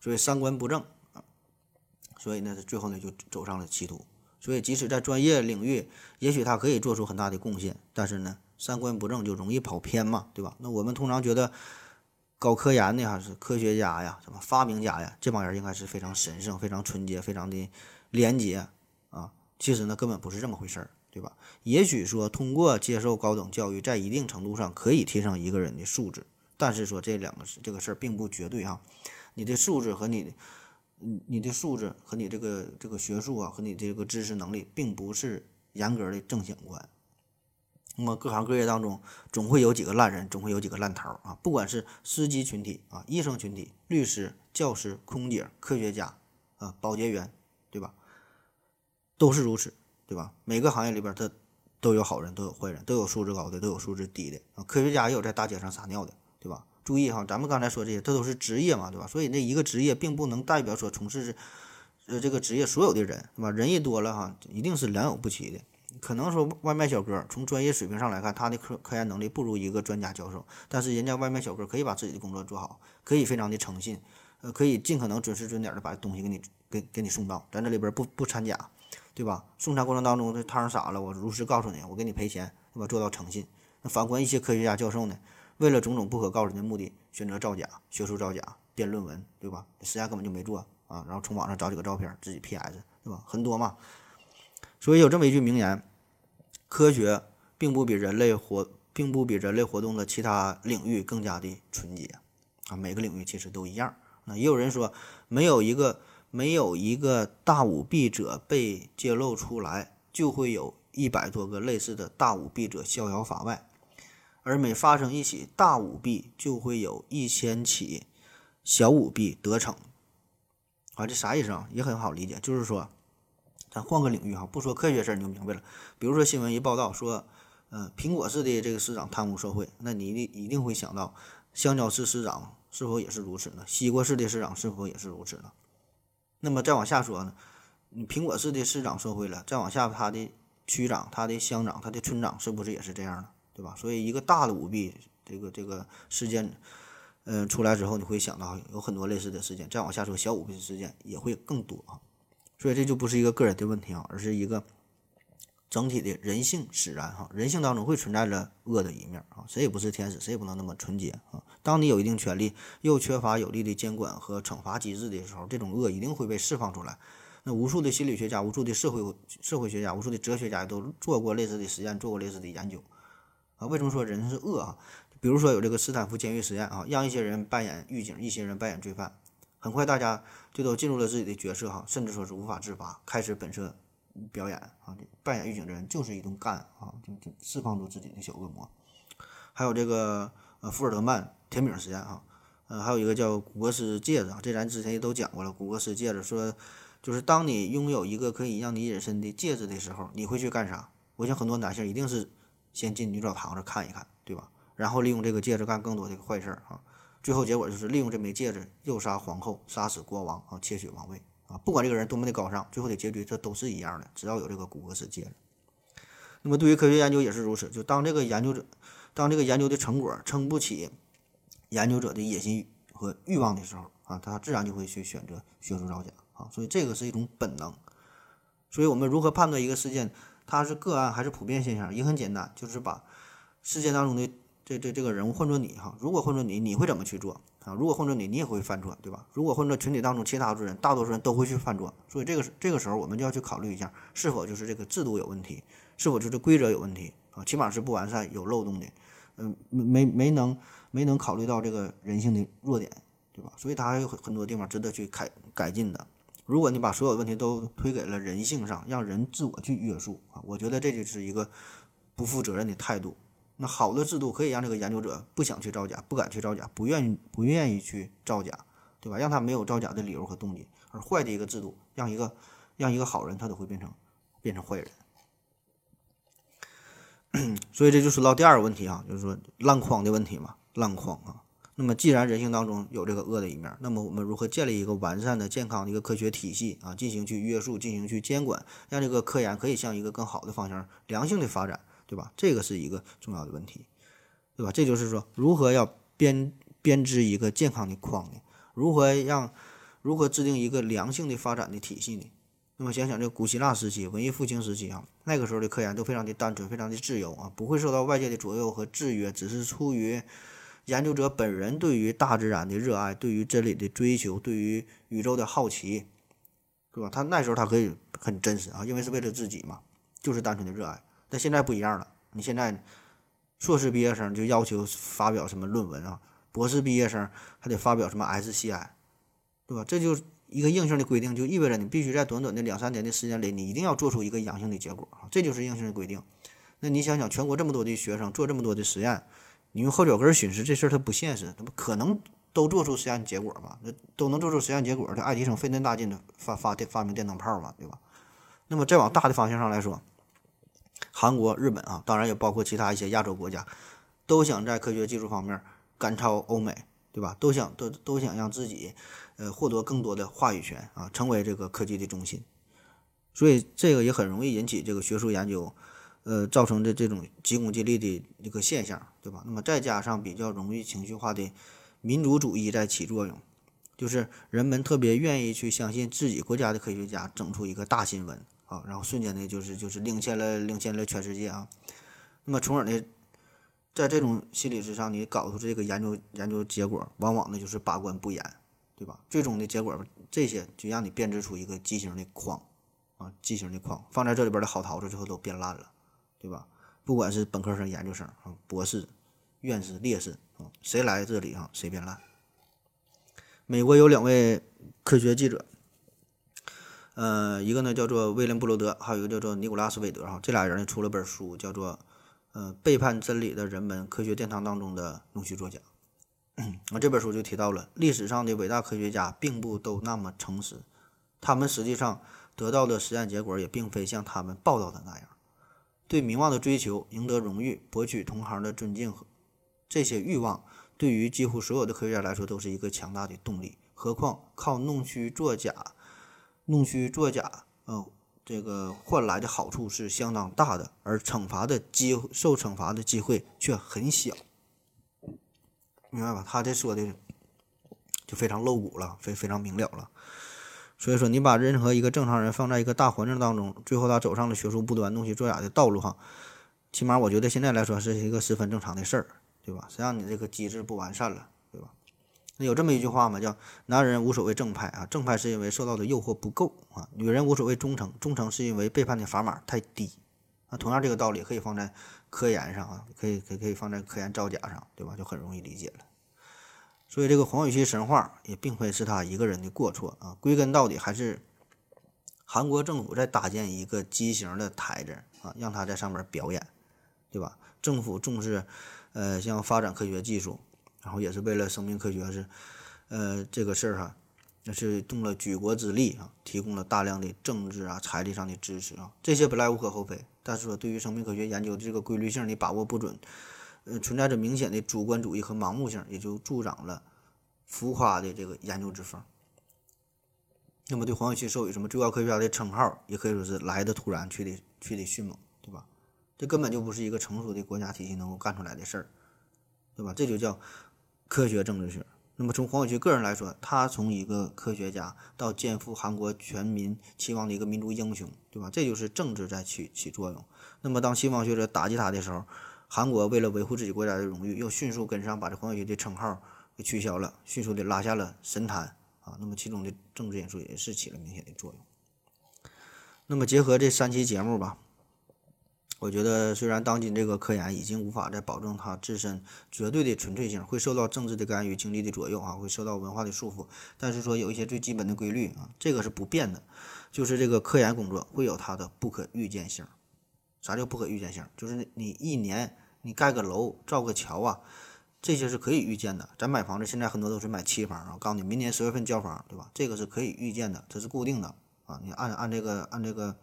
所以三观不正啊，所以呢，最后呢就走上了歧途。所以即使在专业领域，也许他可以做出很大的贡献，但是呢，三观不正就容易跑偏嘛，对吧？那我们通常觉得搞科研的哈是科学家呀，什么发明家呀，这帮人应该是非常神圣、非常纯洁、非常的廉洁啊，其实呢根本不是这么回事儿。对吧？也许说通过接受高等教育，在一定程度上可以提升一个人的素质，但是说这两个事，这个事儿并不绝对哈。你的素质和你，嗯，你的素质和你这个这个学术啊，和你这个知识能力，并不是严格的正相关。那么各行各业当中，总会有几个烂人，总会有几个烂桃啊。不管是司机群体啊、医生群体、律师、教师、空姐、科学家啊、保洁员，对吧？都是如此。对吧？每个行业里边，它都有好人，都有坏人，都有素质高的，都有素质低的啊。科学家也有在大街上撒尿的，对吧？注意哈，咱们刚才说这些，这都是职业嘛，对吧？所以那一个职业并不能代表说从事呃这个职业所有的人，对吧？人一多了哈，一定是良莠不齐的。可能说外卖小哥从专业水平上来看，他的科科研能力不如一个专家教授，但是人家外卖小哥可以把自己的工作做好，可以非常的诚信，呃，可以尽可能准时准点的把东西给你给给你送到，咱这里边不不掺假。对吧？送餐过程当中这汤洒了，我如实告诉你，我给你赔钱，对吧？做到诚信。那反观一些科学家教授呢，为了种种不可告人的目的，选择造假、学术造假、编论文，对吧？实验根本就没做啊，然后从网上找几个照片自己 PS，对吧？很多嘛。所以有这么一句名言：科学并不比人类活，并不比人类活动的其他领域更加的纯洁啊，每个领域其实都一样。那也有人说，没有一个没有一个大舞弊者被揭露出来，就会有一百多个类似的大舞弊者逍遥法外，而每发生一起大舞弊，就会有一千起小舞弊得逞。啊，这啥意思啊？也很好理解，就是说，咱换个领域哈，不说科学事儿，你就明白了。比如说新闻一报道说，呃，苹果市的这个市长贪污受贿，那你一定会想到香蕉市市长是否也是如此呢？西瓜市的市长是否也是如此呢？那么再往下说呢，你苹果市的市长受贿了，再往下他的区长、他的乡长、他的村长是不是也是这样的，对吧？所以一个大的舞弊这个这个事件。嗯，出来之后你会想到有很多类似的事件，再往下说小舞弊事件也会更多啊，所以这就不是一个个人的问题啊，而是一个整体的人性使然哈，人性当中会存在着恶的一面啊，谁也不是天使，谁也不能那么纯洁啊。当你有一定权利又缺乏有力的监管和惩罚机制的时候，这种恶一定会被释放出来。那无数的心理学家、无数的社会社会学家、无数的哲学家都做过类似的实验，做过类似的研究啊。为什么说人是恶啊？比如说有这个斯坦福监狱实验啊，让一些人扮演狱警，一些人扮演罪犯，很快大家就都进入了自己的角色哈，甚至说是无法自拔，开始本色表演啊，扮演狱警的人就是一顿干啊，就就释放出自己的小恶魔。还有这个呃福尔德曼甜饼实验哈，呃还有一个叫古格斯戒指啊，这咱之前也都讲过了，古格斯戒指说就是当你拥有一个可以让你隐身的戒指的时候，你会去干啥？我想很多男性一定是先进女澡堂子看一看，对吧？然后利用这个戒指干更多的坏事儿啊，最后结果就是利用这枚戒指诱杀皇后，杀死国王啊，窃取王位啊。不管这个人多么的高尚，最后的结局这都是一样的，只要有这个古格斯戒指。那么对于科学研究也是如此，就当这个研究者，当这个研究的成果撑不起研究者的野心和欲望的时候啊，他自然就会去选择学术造假啊。所以这个是一种本能。所以我们如何判断一个事件它是个案还是普遍现象，也很简单，就是把事件当中的。这这这个人物换做你哈，如果换做你，你会怎么去做啊？如果换做你，你也会犯错，对吧？如果换做群体当中其他的人，大多数人都会去犯错，所以这个这个时候我们就要去考虑一下，是否就是这个制度有问题，是否就是规则有问题啊？起码是不完善、有漏洞的，嗯，没没没能没能考虑到这个人性的弱点，对吧？所以它还有很多地方值得去改改进的。如果你把所有问题都推给了人性上，让人自我去约束啊，我觉得这就是一个不负责任的态度。那好的制度可以让这个研究者不想去造假，不敢去造假，不愿意不愿意去造假，对吧？让他没有造假的理由和动机。而坏的一个制度，让一个让一个好人他都会变成变成坏人。所以这就说到第二个问题啊，就是说烂筐的问题嘛，烂筐啊。那么既然人性当中有这个恶的一面，那么我们如何建立一个完善的、健康的一个科学体系啊，进行去约束、进行去监管，让这个科研可以向一个更好的方向、良性的发展？对吧？这个是一个重要的问题，对吧？这就是说，如何要编编织一个健康的框呢？如何让如何制定一个良性的发展的体系呢？那么想想这古希腊时期、文艺复兴时期啊，那个时候的科研都非常的单纯，非常的自由啊，不会受到外界的左右和制约，只是出于研究者本人对于大自然的热爱、对于真理的追求、对于宇宙的好奇，对吧？他那时候他可以很真实啊，因为是为了自己嘛，就是单纯的热爱。但现在不一样了，你现在硕士毕业生就要求发表什么论文啊，博士毕业生还得发表什么 SCI，对吧？这就一个硬性的规定，就意味着你必须在短短的两三年的时间里，你一定要做出一个阳性的结果啊，这就是硬性的规定。那你想想，全国这么多的学生做这么多的实验，你用后脚跟寻思这事儿它不现实，它不可能都做出实验结果嘛？那都能做出实验结果，这爱迪生费那大劲的发发电发明电灯泡嘛，对吧？那么再往大的方向上来说。韩国、日本啊，当然也包括其他一些亚洲国家，都想在科学技术方面赶超欧美，对吧？都想都都想让自己，呃，获得更多的话语权啊，成为这个科技的中心。所以这个也很容易引起这个学术研究，呃，造成的这种急功近利的一个现象，对吧？那么再加上比较容易情绪化的民族主义在起作用，就是人们特别愿意去相信自己国家的科学家整出一个大新闻。啊，然后瞬间的就是就是领先了领先了全世界啊。那么从而呢，在这种心理之上，你搞出这个研究研究结果，往往呢就是把关不严，对吧？最终的结果这些就让你编织出一个畸形的框啊，畸形的框放在这里边的好桃子最后都变烂了，对吧？不管是本科生、研究生啊、博士、院士、烈士啊，谁来这里啊，谁变烂。美国有两位科学记者，呃，一个呢叫做威廉布罗德，还有一个叫做尼古拉斯韦德哈，这俩人呢出了本书，叫做《呃背叛真理的人们：科学殿堂当中的弄虚作假》。啊，这本书就提到了历史上的伟大科学家并不都那么诚实，他们实际上得到的实验结果也并非像他们报道的那样。对名望的追求、赢得荣誉、博取同行的尊敬和这些欲望。对于几乎所有的科学家来说，都是一个强大的动力。何况靠弄虚作假、弄虚作假，呃，这个换来的好处是相当大的，而惩罚的机受惩罚的机会却很小。明白吧？他这说的就非常露骨了，非非常明了了。所以说，你把任何一个正常人放在一个大环境当中，最后他走上了学术不端、弄虚作假的道路，哈，起码我觉得现在来说是一个十分正常的事儿。对吧？谁让你这个机制不完善了，对吧？那有这么一句话嘛，叫“男人无所谓正派啊，正派是因为受到的诱惑不够啊；女人无所谓忠诚，忠诚是因为背叛的砝码太低啊。”同样这个道理可以放在科研上啊，可以可以可以放在科研造假上，对吧？就很容易理解了。所以这个黄禹锡神话也并非是他一个人的过错啊，归根到底还是韩国政府在搭建一个畸形的台子啊，让他在上面表演，对吧？政府重视。呃，像发展科学技术，然后也是为了生命科学是，呃，这个事儿哈，那是动了举国之力啊，提供了大量的政治啊、财力上的支持啊，这些本来无可厚非。但是说，对于生命科学研究的这个规律性你把握不准，呃，存在着明显的主观主义和盲目性，也就助长了浮夸的这个研究之风。那么，对黄禹锡授予什么最高科学家的称号，也可以说是来的突然，去的去的迅猛，对吧？这根本就不是一个成熟的国家体系能够干出来的事儿，对吧？这就叫科学政治学。那么从黄伟旭个人来说，他从一个科学家到肩负韩国全民期望的一个民族英雄，对吧？这就是政治在起起作用。那么当西方学者打击他的时候，韩国为了维护自己国家的荣誉，又迅速跟上，把这黄伟旭的称号给取消了，迅速的拉下了神坛啊。那么其中的政治因素也是起了明显的作用。那么结合这三期节目吧。我觉得，虽然当今这个科研已经无法再保证它自身绝对的纯粹性，会受到政治的干预、经济的左右啊，会受到文化的束缚。但是说有一些最基本的规律啊，这个是不变的，就是这个科研工作会有它的不可预见性。啥叫不可预见性？就是你一年你盖个楼、造个桥啊，这些是可以预见的。咱买房子现在很多都是买期房啊，告诉你明年十月份交房，对吧？这个是可以预见的，这是固定的啊。你按按这个按这个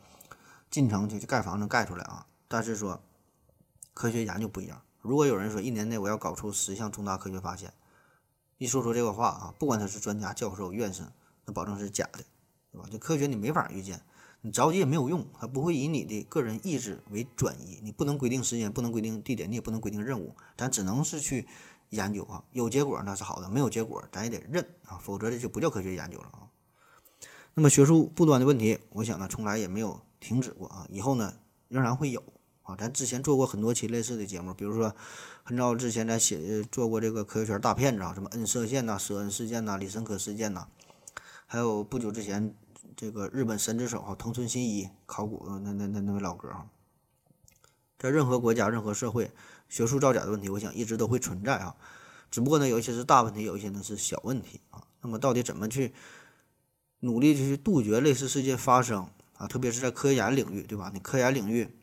进程去去盖房能盖出来啊。但是说，科学研究不一样。如果有人说一年内我要搞出十项重大科学发现，一说出这个话啊，不管他是专家、教授、院士，那保证是假的，对吧？这科学你没法预见，你着急也没有用，它不会以你的个人意志为转移。你不能规定时间，不能规定地点，你也不能规定任务，咱只能是去研究啊。有结果那是好的，没有结果咱也得认啊，否则这就不叫科学研究了啊。那么学术不端的问题，我想呢，从来也没有停止过啊，以后呢仍然会有。啊，咱之前做过很多期类似的节目，比如说很早之前咱写做过这个科学圈大骗子啊，什么恩射线呐、舍恩事件呐、李申科事件呐，还有不久之前这个日本神之手哈藤村新一考古那那那那位老哥哈，在任何国家、任何社会，学术造假的问题，我想一直都会存在啊，只不过呢，有一些是大问题，有一些呢是小问题啊。那么到底怎么去努力去杜绝类似事件发生啊？特别是在科研领域，对吧？你科研领域。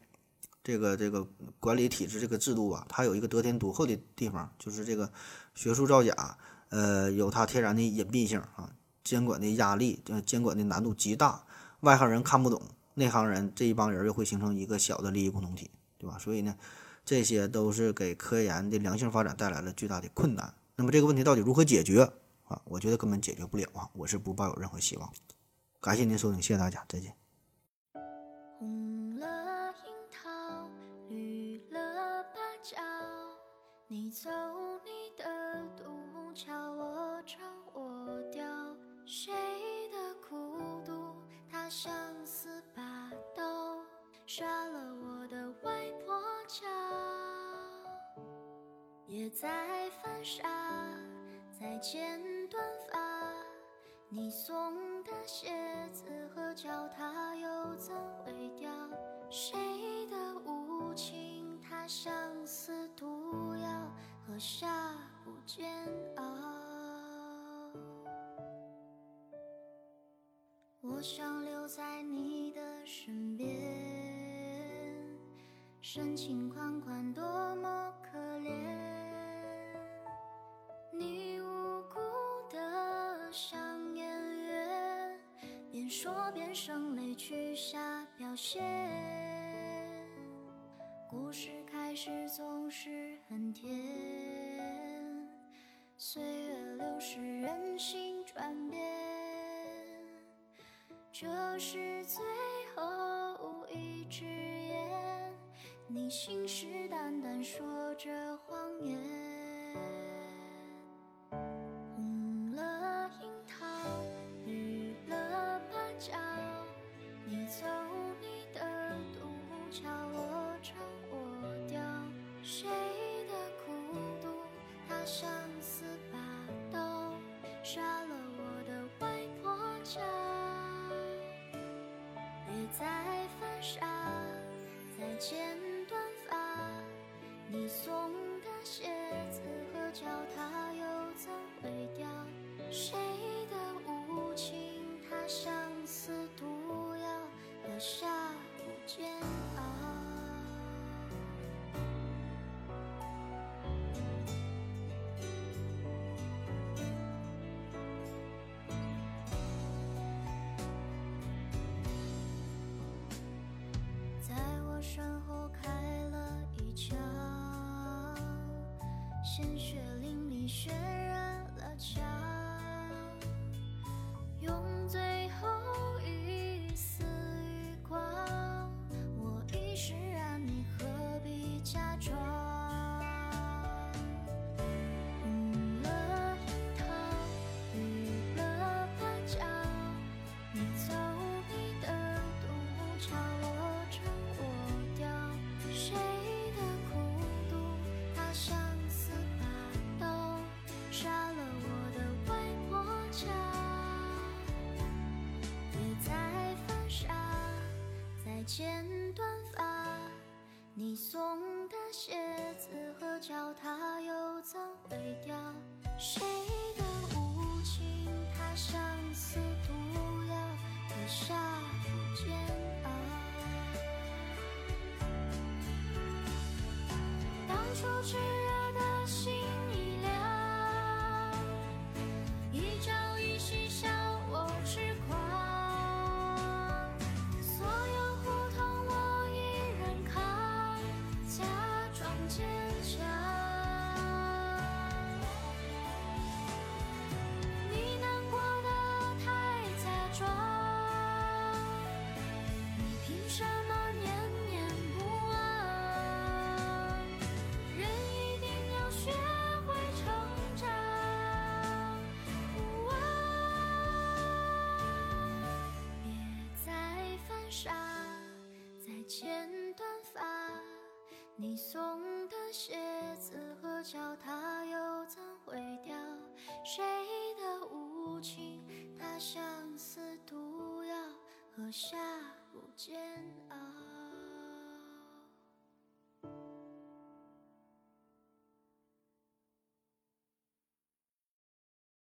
这个这个管理体制这个制度啊，它有一个得天独厚的地方，就是这个学术造假，呃，有它天然的隐蔽性啊，监管的压力，呃，监管的难度极大，外行人看不懂，内行人这一帮人又会形成一个小的利益共同体，对吧？所以呢，这些都是给科研的良性发展带来了巨大的困难。那么这个问题到底如何解决啊？我觉得根本解决不了啊，我是不抱有任何希望。感谢您收听，谢谢大家，再见。红了樱桃，绿了芭蕉你走你的独木桥，我唱我调，谁的孤独？它相思把刀。杀了我的外婆桥，也在犯傻，在剪短发。你送的鞋子和脚踏又怎会掉？谁的无情，它相思毒药，喝下不煎熬。我想留在你的身边，深情款款，多么可怜。你无辜的像演员，边说边声泪俱下表现。故事开始总是很甜，岁月流逝，人心转变。这是最后一支烟，你信誓旦旦说着谎言。红了樱桃，绿了芭蕉，你走你的独木桥，我唱我调。谁的孤独，它像似把刀，杀了别再翻沙，再剪短发。你送的鞋子和脚踏又怎会掉？谁的无情，它相思毒药，喝下不煎你送的鞋子和脚踏又怎会掉？谁的无情，它像似毒药，喝下不煎。